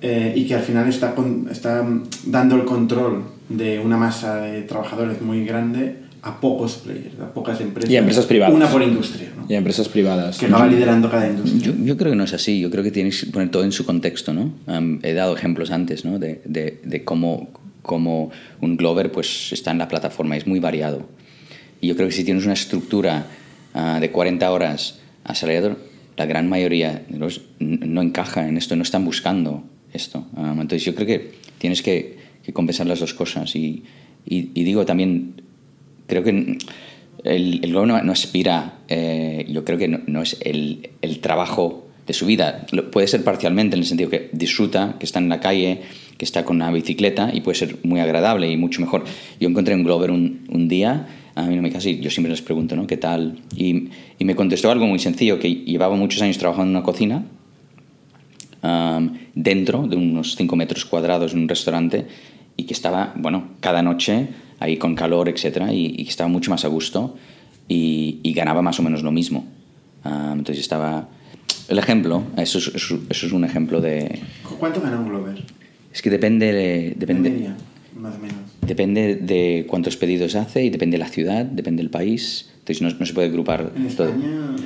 eh, y que al final está, con- está dando el control de una masa de trabajadores muy grande a pocos players, a pocas empresas. Y a empresas privadas. Una por industria, ¿no? Y a empresas privadas. que va liderando cada industria. Yo, yo creo que no es así, yo creo que tienes que poner todo en su contexto, ¿no? Am, he dado ejemplos antes, ¿no? De, de, de cómo, cómo un Glover pues está en la plataforma, es muy variado. Y yo creo que si tienes una estructura ah, de 40 horas asalariado, la gran mayoría de los no encaja en esto, no están buscando esto. Am, entonces yo creo que tienes que, que compensar las dos cosas. Y, y, y digo también, creo que el, el gobierno no aspira, eh, yo creo que no, no es el, el trabajo de su vida. Lo- Puede ser parcialmente en el sentido que disfruta, que está en la calle, que está con una bicicleta y puede ser muy agradable y mucho mejor. Yo encontré un Glover un, un día, a mí no me casi, yo siempre les pregunto, ¿no? ¿Qué tal? Y, y me contestó algo muy sencillo, que llevaba muchos años trabajando en una cocina, um, dentro de unos 5 metros cuadrados en un restaurante y que estaba, bueno, cada noche ahí con calor, etcétera, y, que estaba mucho más a gusto y, y ganaba más o menos lo mismo. Um, entonces estaba... El ejemplo, eso es, eso- es un ejemplo de... ¿Cuánto gana un Glover? Es que depende, de- De depende, media, más o menos. depende de cuántos pedidos hace y depende de la ciudad, depende del país. Entonces no, no se puede agrupar En todo. España.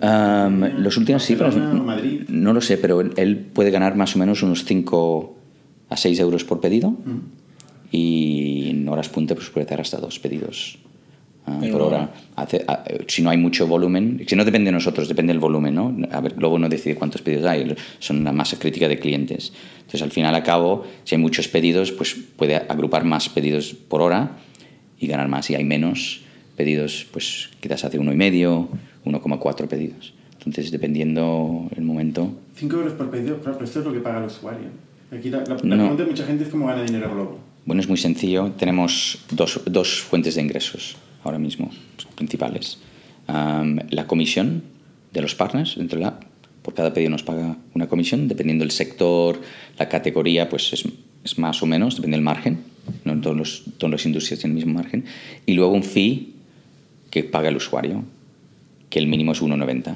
Um, los últimos cifras, Madrid. no lo sé, pero él, él puede ganar más o menos unos 5 a 6 euros por pedido Mm. y en horas punta pues puede hacer hasta dos pedidos ah, por hora. Hace- ah, si no hay mucho volumen, si no depende de nosotros, depende del volumen, ¿no? A ver, Globo no decide cuántos pedidos hay, son una masa crítica de clientes. Entonces, al final, a cabo, si hay muchos pedidos, pues puede agrupar más pedidos por hora y ganar más. Y hay menos pedidos, pues quizás hace uno y medio, 1,4 pedidos. Entonces, dependiendo el momento. 5 euros por pedido, claro, pero esto es lo que paga el usuario. Aquí la, la, la No. pregunta de mucha gente es cómo gana dinero Globo. Bueno, es muy sencillo. Tenemos dos, dos fuentes de ingresos ahora mismo, principales. Am, la comisión de los partners dentro de la app. Por cada pedido nos paga una comisión, dependiendo del sector, la categoría, pues es, es más o menos, depende del margen. No en todos los, todas las industrias tienen el mismo margen. Y luego un fee que paga el usuario, que el mínimo es 1,90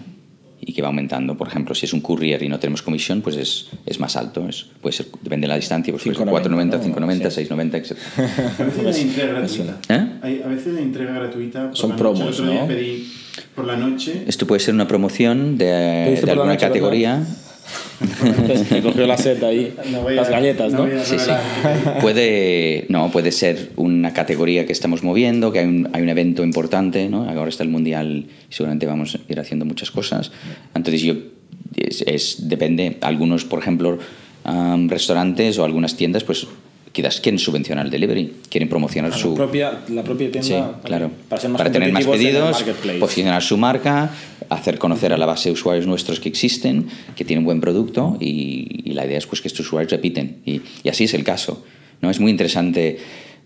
y que va aumentando. Por ejemplo, si es un courier y no tenemos comisión, pues es, es más alto. Es, puede ser, depende de la distancia, pues puede ser 5,90, 4,90, ¿no? 5,90, Sí. 6,90, etc. A veces hay entrega gratuita. ¿Eh? Hay, a veces hay entrega gratuita. por Son la noche. promos, El otro día ¿no? pedí por la noche. Esto puede ser una promoción de, ¿Pediste de por la alguna noche, categoría. Entonces, que cogió la seta ahí, No las galletas, ¿no? Sí, sí. Puede, no, puede ser una categoría que estamos moviendo, que hay un, hay un evento importante, ¿no? Ahora está el Mundial y seguramente vamos a ir haciendo muchas cosas. Entonces yo, es, es- depende, algunos, por ejemplo, restaurantes o algunas tiendas, pues quizás quieren subvencionar el delivery, quieren promocionar su... propia, la propia tienda. Sí, claro. Para, ser más tener más pedidos, posicionar su marca, hacer conocer a la base de usuarios nuestros que existen, que tienen buen producto y, y la idea es pues que estos usuarios repiten. Y, y así es el caso. ¿no? Es muy interesante.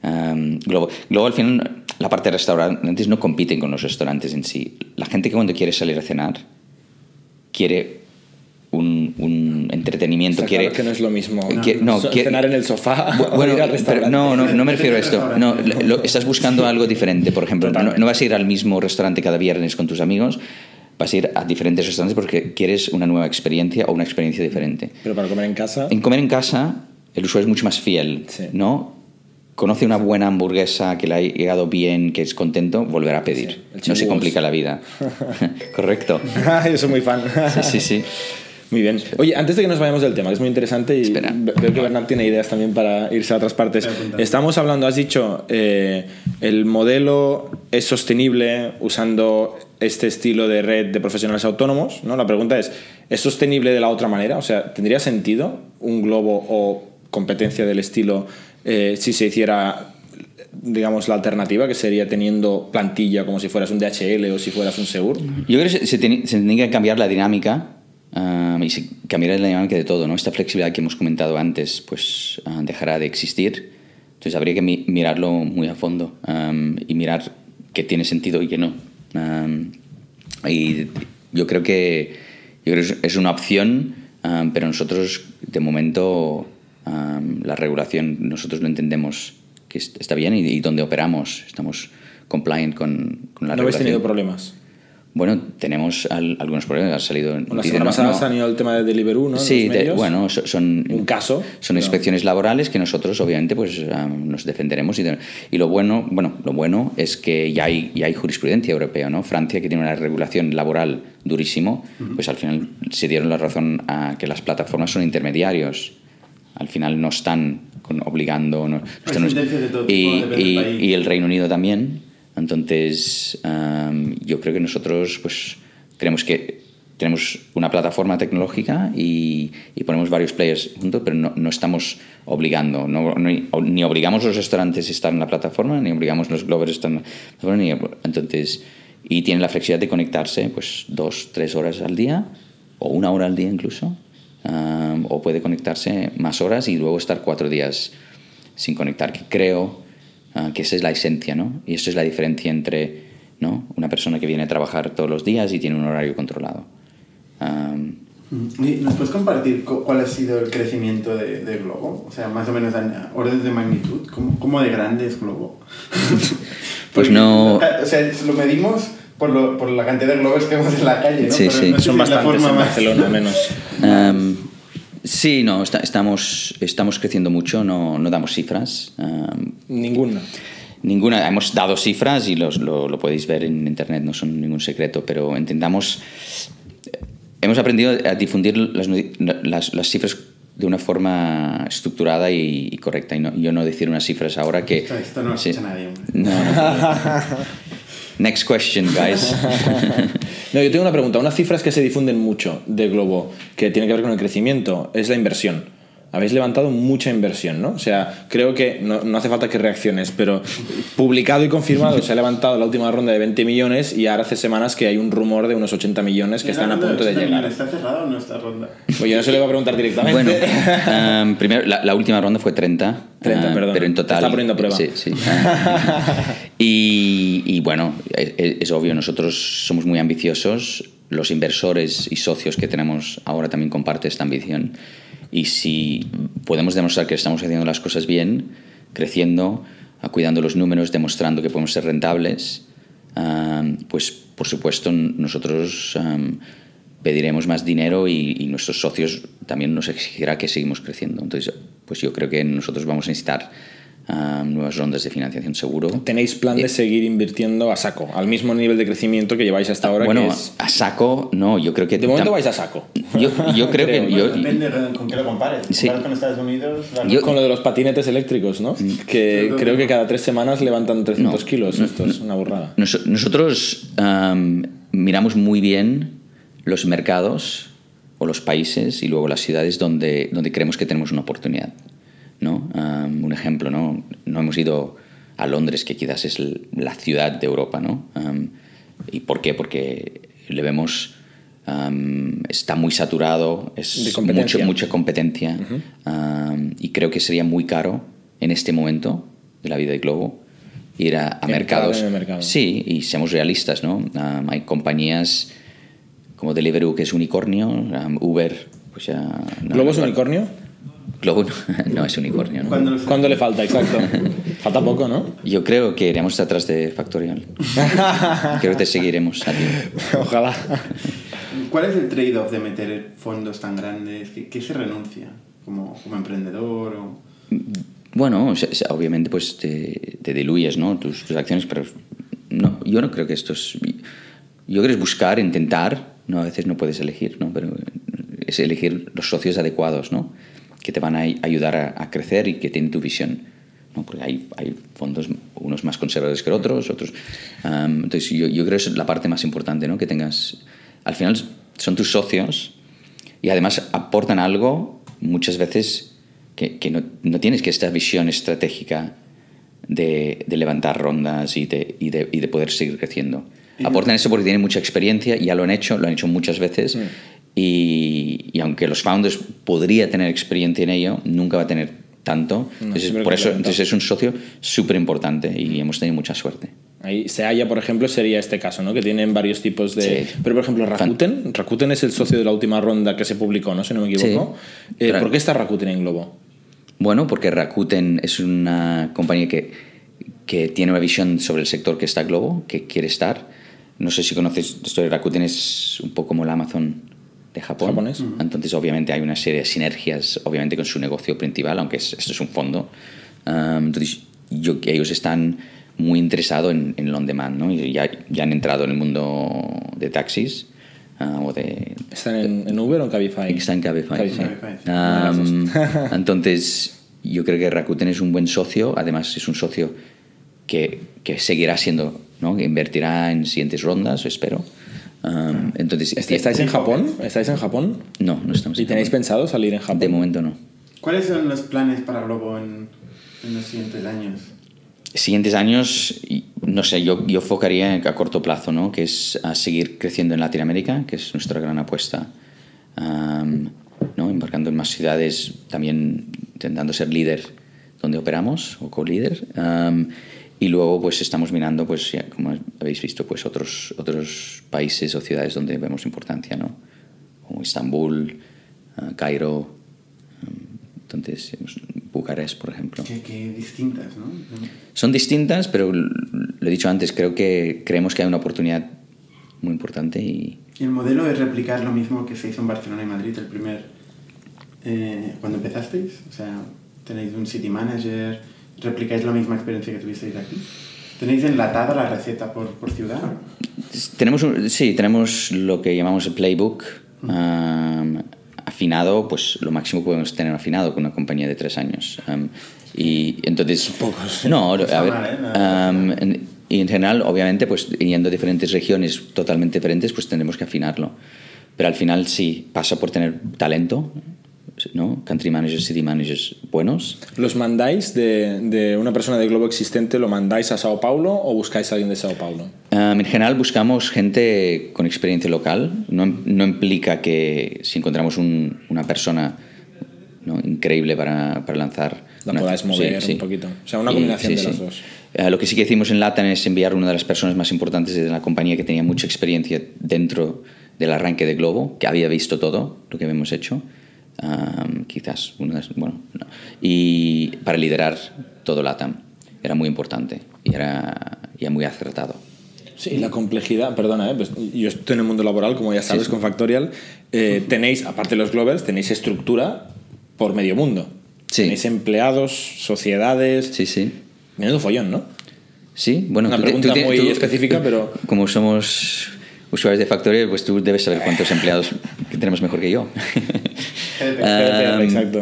um, Globo. Globo, al final, la parte de restaurantes no compiten con los restaurantes en sí. La gente que cuando quiere salir a cenar quiere un, un entretenimiento, Está quiere... claro que no es lo mismo que- no, so- quiere- cenar en el sofá Bu- o Bueno, ir al pero no, no, no me refiero a esto. No, lo- estás buscando algo diferente. Por ejemplo, no, no vas a ir al mismo restaurante cada viernes con tus amigos, vas a ir a diferentes restaurantes porque quieres una nueva experiencia o una experiencia diferente. Pero para comer en casa. En comer en casa, el usuario es mucho más fiel, Sí. ¿no? Conoce una buena hamburguesa que le ha llegado bien, que es contento, volverá a pedir. Sí, no se complica la vida. Correcto. Yo soy muy fan. Sí, sí, sí. Muy bien. Oye, antes de que nos vayamos del tema, que es muy interesante y Espera. ve- veo que Bernard tiene ideas también para irse a otras partes. Estamos hablando, has dicho, eh, el modelo es sostenible usando este estilo de red de profesionales autónomos. ¿no? La pregunta es, ¿es sostenible de la otra manera? O sea, ¿tendría sentido un globo o competencia del estilo eh, si se hiciera digamos la alternativa que sería teniendo plantilla como si fueras un DHL o si fueras un Segur Yo creo que se, se tiene, se tiene que cambiar la dinámica um, y se cambiará la dinámica de todo, ¿no? Esta flexibilidad que hemos comentado antes, pues ah, dejará de existir. Entonces habría que mi- mirarlo muy a fondo um, y mirar qué tiene sentido y qué no. Um, y yo creo que yo creo que es- una opción, pero nosotros de momento la regulación nosotros lo entendemos que est- está bien y, y donde operamos estamos compliant con, con la no habéis regulación. tenido problemas Bueno, tenemos al- algunos problemas. Ha salido. la dicen, semana no, pasada no. ha salido el tema de Deliveroo ¿no? En Sí, de- bueno, so- son. Un caso, Son pero- inspecciones laborales que nosotros, obviamente, pues ah, nos defenderemos. Y, de- y lo bueno, bueno, lo bueno es que ya hay, ya hay jurisprudencia europea, ¿no? Francia, que tiene una regulación laboral durísimo, pues al final se dieron la razón a que las plataformas son intermediarios. Al final no están con- obligando. No, esto no es- sentencias de todo tipo, y, y- y el Reino Unido también. Entonces, am, yo creo que nosotros pues, creemos que tenemos una plataforma tecnológica y, y ponemos varios players juntos, pero no, no estamos obligando, no, ni obligamos a los restaurantes a estar en la plataforma, ni obligamos a los Glovers a estar en la plataforma. Entonces, y tienen la flexibilidad de conectarse pues, dos, tres horas al día, o una hora al día incluso, am, o puede conectarse más horas y luego estar cuatro días sin conectar, que creo ah, que esa es la esencia, ¿no? Y eso es la diferencia entre ¿no? una persona que viene a trabajar todos los días y tiene un horario controlado. ¿Y ¿Nos puedes compartir cu- cuál ha sido el crecimiento de, de Globo? O sea, más o menos en órdenes de magnitud. ¿Cómo, cómo de grande es Globo? Pues no- O sea, lo medimos por, lo- por la cantidad de globos que vemos en la calle, ¿no? Sí, sí. no sé son si bastantes en más- Barcelona menos am, sí, no, está- estamos, estamos creciendo mucho, no, no damos cifras. am, ninguna Ninguna, hemos dado cifras y los- lo, lo podéis ver en internet, no son ningún secreto, pero intentamos, hemos aprendido a difundir las, las, las cifras de una forma estructurada y, y correcta, y no, yo no decir unas cifras ahora que... Esto, esto no lo sí. escucha nadie. hombre. No, no. Next question, guys. No, yo tengo una pregunta. Unas cifras que se difunden mucho de Globo, que tiene que ver con el crecimiento, es la inversión. Habéis levantado mucha inversión, ¿no? O sea, creo que no, no, hace falta que reacciones, pero publicado y confirmado se ha levantado la última ronda de 20 millones y ahora hace semanas que hay un rumor de unos 80 millones que están a punto de, llegar. ¿Está cerrada o no esta ronda? Pues yo no se lo iba a preguntar directamente. Bueno, um, primero, la, la, última ronda fue 30. 30, uh, perdón. Pero en total... Te está poniendo a prueba. Sí, sí. y, y, bueno, es, es obvio, nosotros somos muy ambiciosos. Los inversores y socios que tenemos ahora también comparten esta ambición. Y si podemos demostrar que estamos haciendo las cosas bien, creciendo, cuidando los números, demostrando que podemos ser rentables, um, pues por supuesto nosotros um, pediremos más dinero y, y, nuestros socios también nos exigirá que seguimos creciendo. Entonces, pues yo creo que nosotros vamos a necesitar uh, nuevas rondas de financiación seguro. ¿Tenéis plan de Eh, seguir invirtiendo a saco, al mismo nivel de crecimiento que lleváis hasta ahora? Bueno, que es... a saco, no, yo creo que... De momento vais a saco. Yo, yo creo que... Creo. yo- Depende de con qué lo compares. Sí. Con Estados Unidos, Yo- Con lo de los patinetes eléctricos, ¿no? Que Sí, creo que cada tres semanas levantan 300 No. kilos. Esto es una burrada. Nos- nosotros um, miramos muy bien los mercados o los países y luego las ciudades donde, donde creemos que tenemos una oportunidad. ¿No? Um, un ejemplo, ¿no? no hemos ido a Londres, que quizás es la ciudad de Europa. ¿no? Um, ¿Y por qué? Porque le vemos, um, está muy saturado, es competencia. mucho, mucha competencia um, y creo que sería muy caro en este momento de la vida de Globo ir a, mercados. mercado. Sí, y seamos realistas, ¿no? Um, hay compañías como Deliveroo que es unicornio, um, Uber, pues ya... no- ¿Globo es unicornio? Globo no, no es unicornio, ¿no? ¿Cuándo le falta? Exacto. Falta poco, ¿no? Yo creo que iremos atrás de Factorial. creo que te seguiremos a ti. Ojalá. ¿Cuál es el trade-off de meter fondos tan grandes? ¿Qué, qué se renuncia como, como emprendedor? O... Bueno, o sea, obviamente pues te, te diluyes, ¿no? Tus, tus acciones, pero no, yo no creo que esto es... Yo creo que es buscar, intentar, ¿no? A veces no puedes elegir, ¿no? Pero es elegir los socios adecuados, ¿no? Que te van a ayudar a, a crecer y que tienen tu visión. ¿no? Porque hay, hay fondos, unos más conservadores que otros, otros... um, entonces yo, yo creo que es la parte más importante, ¿no? Que tengas... Al final son tus socios y además aportan algo muchas veces que, que no, no, tienes que esta visión estratégica de, de levantar rondas y de, y, de, y de, poder seguir creciendo. Aportan eso porque tienen mucha experiencia, ya lo han hecho, lo han hecho muchas veces. Mm. Y, y, aunque los founders podría tener experiencia en ello, nunca va a tener tanto. No, entonces, por eso entonces es un socio súper importante y hemos tenido mucha suerte. Ahí se halla, por ejemplo, sería este caso, ¿no? Que tienen varios tipos de. Sí. Pero, por ejemplo, Rakuten. Rakuten es el socio de la última ronda que se publicó, ¿no? Si no me equivoco. Sí. Eh, ¿Por qué está Rakuten en Globo? Bueno, porque Rakuten es una compañía que, que tiene una visión sobre el sector que está Globo, que quiere estar. No sé si conoces esto de Rakuten, es un poco como el Amazon de Japón. ¿Japonés? Entonces, obviamente, hay una serie de sinergias, obviamente, con su negocio principal, aunque es, esto es un fondo. Um, entonces, yo, ellos están muy interesados en, en el on-demand, ¿no? Y ya, ya han entrado en el mundo de taxis. Uh, o de, ¿Están en, en, Uber o en Cabify? Están en Cabify. Sí. Um, entonces, yo creo que Rakuten es un buen socio, además es un socio que, que seguirá siendo, ¿no? que invertirá en siguientes rondas, espero. Um, entonces, ¿Estáis en Japón? ¿Estáis en Japón? No, no estamos ¿Y tenéis Japón. pensado salir en Japón? De momento no. ¿Cuáles son los planes para Globo en, en los siguientes años? Siguientes años, no sé, yo, yo enfocaría a corto plazo, ¿no? que es a seguir creciendo en Latinoamérica, que es nuestra gran apuesta. Um, ¿no? Embarcando en más ciudades, también intentando ser líder donde operamos o co-líder. Um, y luego pues estamos mirando, pues ya, como habéis visto, pues otros, otros países o ciudades donde vemos importancia, ¿no? como Estambul, uh, Cairo, um, entonces Bucarest, por ejemplo. Qué, qué distintas, ¿no? Son distintas, pero lo he dicho antes, creo que creemos que hay una oportunidad muy importante. Y el modelo es replicar lo mismo que se hizo en Barcelona y Madrid, el primer... Eh, cuando empezasteis, o sea, tenéis un city manager, replicáis la misma experiencia que tuvisteis aquí. ¿Tenéis enlatada la receta por, por ciudad? Tenemos un, sí, tenemos lo que llamamos el playbook. Um, afinado, pues lo máximo que podemos tener afinado con una compañía de tres años. Um, y entonces... Pocos. No, a ver... ¿eh? um, y en general, obviamente, pues yendo a diferentes regiones totalmente diferentes, pues tendremos que afinarlo. Pero al final sí, pasa por tener talento, ¿no? country managers, city managers buenos. ¿Los mandáis de, de una persona de Globo existente, lo mandáis a Sao Paulo o buscáis a alguien de Sao Paulo? Um, en general buscamos gente con experiencia local. No, no implica que si encontramos un- una persona ¿no? increíble para, para lanzar... La una- podáis mover un poquito. O sea, una combinación de las dos. Eh, lo que sí que hicimos en LATAM es enviar una de las personas más importantes de la compañía que tenía mucha experiencia dentro del arranque de Globo, que había visto todo lo que hemos hecho. Um, quizás, una de las- bueno, no. y para liderar todo LATAM. Era muy importante y era, y era muy acertado. Sí, y la complejidad, perdona, ¿eh? pues yo estoy en el mundo laboral, como ya sabes, Sí, sí. con Factorial. eh, tenéis, aparte de los Glovers, tenéis estructura por medio mundo. Sí. Tenéis empleados, sociedades. Sí, sí. Menudo follón, ¿no? Sí, bueno, Una tú pregunta tú muy tú- específica, pero- Como somos usuarios de Factorial, pues tú debes saber cuántos empleados que tenemos mejor que yo. Um, exacto.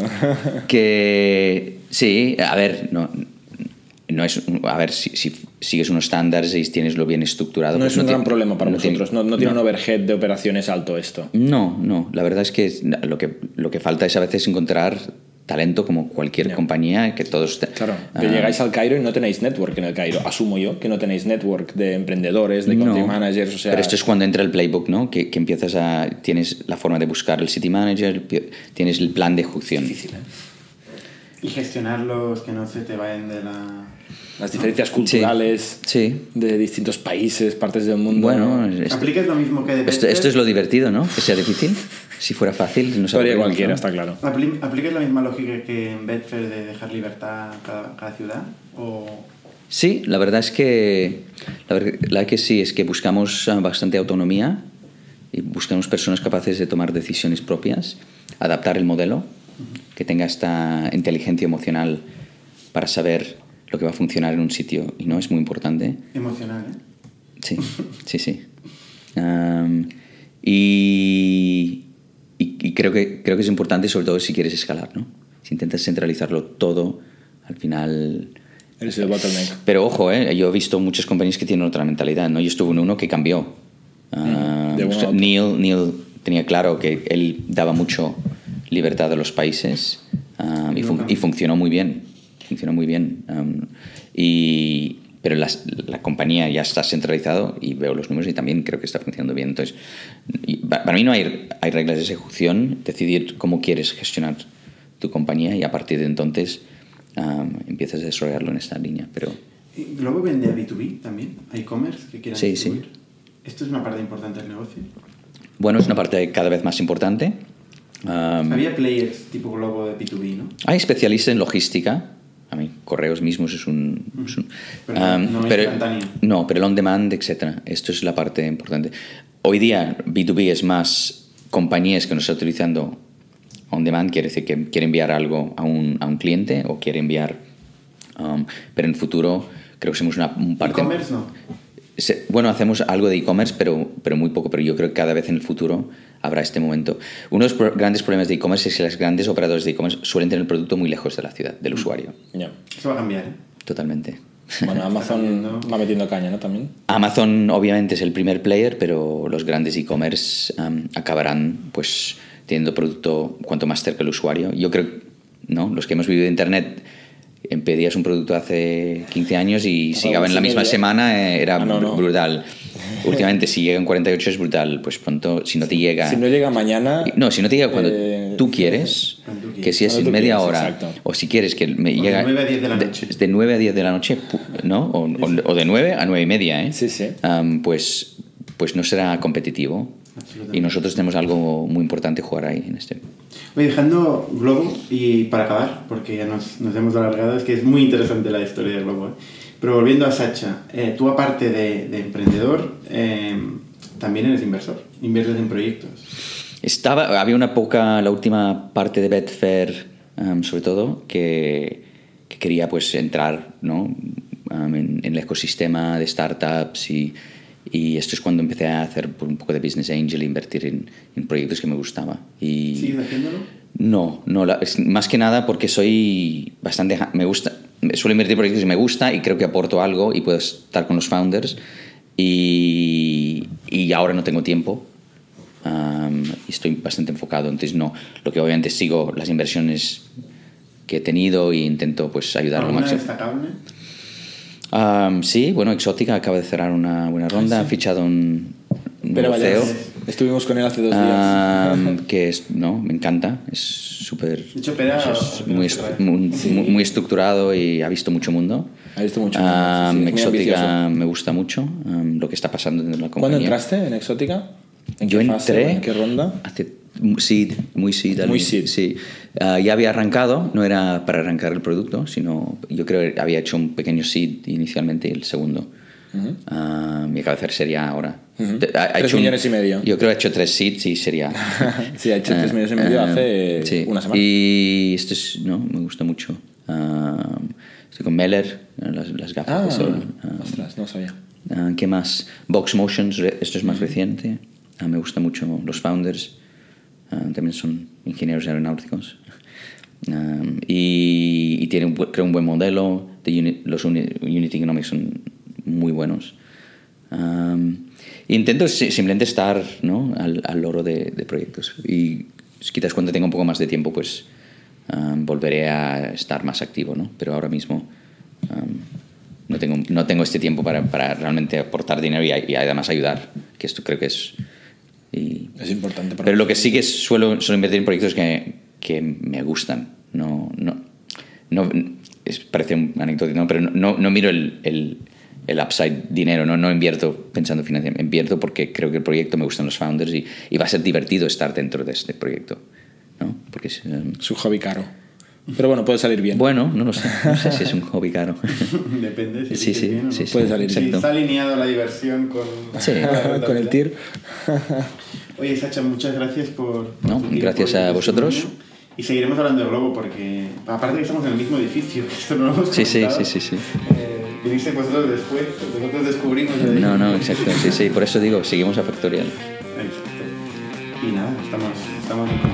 que sí, a ver, no, no es, a ver, si, si sigues unos estándares y tienes lo bien estructurado. No pues es un gran tiene- problema para no tiene- vosotros. no, no tiene un overhead de operaciones alto esto. No, no, la verdad es que lo que, lo que falta es a veces encontrar talento como cualquier compañía que todos... te- Claro, que ah, llegáis al Cairo y no tenéis network en el Cairo. Asumo yo que no tenéis network de emprendedores, de country No, managers. O sea, pero esto es cuando entra el playbook, ¿no? Que, que empiezas a... Tienes la forma de buscar el city manager, tienes el plan de ejecución. difícil, ¿eh? Y gestionarlos, que no se te vayan de la... Las diferencias culturales Sí. de distintos países, partes del mundo. Bueno, ¿no? esto, ¿Aplicas lo mismo que de esto, esto es lo divertido, ¿no? Que sea difícil. Si fuera fácil, no sabríamos, cualquiera, ¿no? está claro. Apli- ¿Aplicas la misma lógica que en Bedford de dejar libertad a cada, cada ciudad? ¿O Sí, la verdad es que la verdad que sí, es que buscamos ah, bastante autonomía y buscamos personas capaces de tomar decisiones propias, adaptar el modelo, que tenga esta inteligencia emocional para saber lo que va a funcionar en un sitio y no es muy importante. emocional? ¿eh? Sí, sí, sí. Am, y, y- y creo, que, creo que es importante, sobre todo si quieres escalar, ¿no? Si intentas centralizarlo todo, al final... Eres el bottleneck. Pero ojo, ¿eh? yo he visto muchas compañías que tienen otra mentalidad, ¿no? Yo estuve en uno que cambió. De uno o sea. Neil, Neil tenía claro que él daba mucho libertad a los países y, fun- y funcionó muy bien. Funcionó muy bien. Um, y, pero las- la compañía ya está centralizado y veo los números y también creo que está funcionando bien. Entonces, para mí no hay, hay reglas de ejecución, decidir cómo quieres gestionar tu compañía y a partir de entonces um, empiezas a desarrollarlo en esta línea. Pero ¿Y ¿Globo vende a B2B también? ¿A e-commerce que quieran Sí, sí. distribuir? ¿Esto es una parte importante del negocio? bueno, es una parte cada vez más importante. Um, Había players tipo Globo de B2B, ¿no? Hay especialistas en logística. A mí, correos mismos es un. es un- Pero um, no pero, instantáneo. no, pero el on demand, etc. Esto es la parte importante. Hoy día, B2B es más compañías que nos están utilizando on demand, quiere decir que quiere enviar algo a un, a un cliente o quiere enviar. um, pero en el futuro, creo que somos una un parte. E-commerce no. Se- Bueno, hacemos algo de e-commerce, pero, pero muy poco. Pero yo creo que cada vez en el futuro habrá este momento. Uno de los pro- grandes problemas de e-commerce es que los grandes operadores de e-commerce suelen tener el producto muy lejos de la ciudad, del usuario. Ya. Eso va a cambiar, ¿eh? Totalmente. Bueno, Amazon va metiendo caña, ¿no? También. Amazon obviamente es el primer player, pero los grandes e-commerce um, acabarán pues teniendo producto cuanto más cerca del usuario. Yo creo, ¿no? Los que hemos vivido de Internet, pedías un producto hace 15 años y si llegaba en la misma semana eh, era Ah, no, no. brutal. Últimamente, si llega en 48 es brutal. Pues pronto, si no te llega... Si no llega mañana. No, si no te llega cuando eh, tú quieres, Cuando tú que si es en media quieres, hora, exacto. o si quieres que me de llega... 9 a 10 de la de- noche. De, 9 a 10 de la noche, ¿no? O, o- o de 9 a 9 y media, ¿eh? Sí, sí. Am, pues, pues no será competitivo. Absolutamente. Y nosotros tenemos algo muy importante jugar ahí en este. Oye, dejando Globo y para acabar, porque ya nos, nos hemos alargado, es que es muy interesante la historia de Globo. ¿eh? Pero volviendo a Sacha, eh, tú aparte de, de emprendedor, eh, también eres inversor, inviertes en proyectos. Estaba, había una poca, la última parte de Betfair, am, sobre todo, que, que quería pues entrar ¿no? Am, en, en el ecosistema de startups y, y esto es cuando empecé a hacer pues, un poco de business angel, invertir en, en proyectos que me gustaba. Y, ¿Sigues haciéndolo? No, no, la- es más que nada porque soy bastante... Me gusta, suelo invertir en proyectos que me gusta y creo que aporto algo y puedo estar con los founders y, y ahora no tengo tiempo um, y estoy bastante enfocado. Entonces, no, lo que obviamente sigo las inversiones que he tenido e intento pues ayudar lo ¿Alguna máximo. destacable? Um, sí, bueno, Exótica acaba de cerrar una buena ronda, ha fichado un, un Pero nuevo vaya, CEO, estuvimos con él hace dos Ah, días. um, que es, no, me encanta, es súper es muy, est- muy, muy- muy estructurado y ha visto mucho mundo. Ha visto mucho Um, mundo, sí, Exótica me gusta mucho, um, lo que está pasando dentro de la compañía. ¿Cuándo entraste en Exótica? ¿En Yo qué fase? entré. ¿En qué ronda? Hace seed, muy seed. Muy seed. Sí. Ah, ya había arrancado, no era para arrancar el producto, sino yo creo que había hecho un pequeño seed inicialmente el segundo. Ah, mi cabeza sería ahora. Te- ha- ha Tres hecho un- millones y medio. Yo creo que ha hecho tres seeds y sería. Sí, ha hecho tres millones y medio hace sí. una semana. Y esto es, no, me gusta mucho. Ah, estoy con Meller, las, las gafas Ah, de sol. Ah, ostras, no sabía. Ah, ¿Qué más? Vox Motions, esto es más reciente. Ah, me gusta mucho los founders. Ah, también son ingenieros aeronáuticos. Ah, y, y creo un buen modelo. De uni- los uni- Unity Economics son muy buenos. Ah, intento si- simplemente estar ¿no? al, al loro de, de proyectos. Y quizás cuando tenga un poco más de tiempo, pues ah, volveré a estar más activo. ¿no? Pero ahora mismo um, no, tengo, no tengo este tiempo para, para realmente aportar dinero y, y además ayudar, que esto creo que es... y- Es importante para pero lo que sí que suelo, suelo invertir en proyectos que, que me gustan. No, no, no, es- parece un anecdótico, ¿no? pero no, no, miro el, el, el upside dinero, ¿no? no invierto pensando en financiamiento, invierto porque creo que el proyecto me gustan los founders y, y va a ser divertido estar dentro de este proyecto. ¿no? Porque es, um, Su hobby caro. Pero bueno, puede salir bien. bueno, no lo sé, no sé si es un hobby caro. Depende. Si Sí, sí, bien o no. sí, sí. Puede salir Si bien. está alineado la diversión con, Sí. Con el tir. Oye, Sacha, muchas gracias por. por No, tu gracias a vosotros. Y seguiremos hablando de Globo porque, aparte que estamos en el mismo edificio, esto no lo hemos Sí, sí, sí, sí, sí. eh, viniste vosotros después, nosotros descubrimos. el No, no, exacto, sí, sí, por eso digo, seguimos a Factorial. Exacto. Y nada, estamos, estamos en contacto.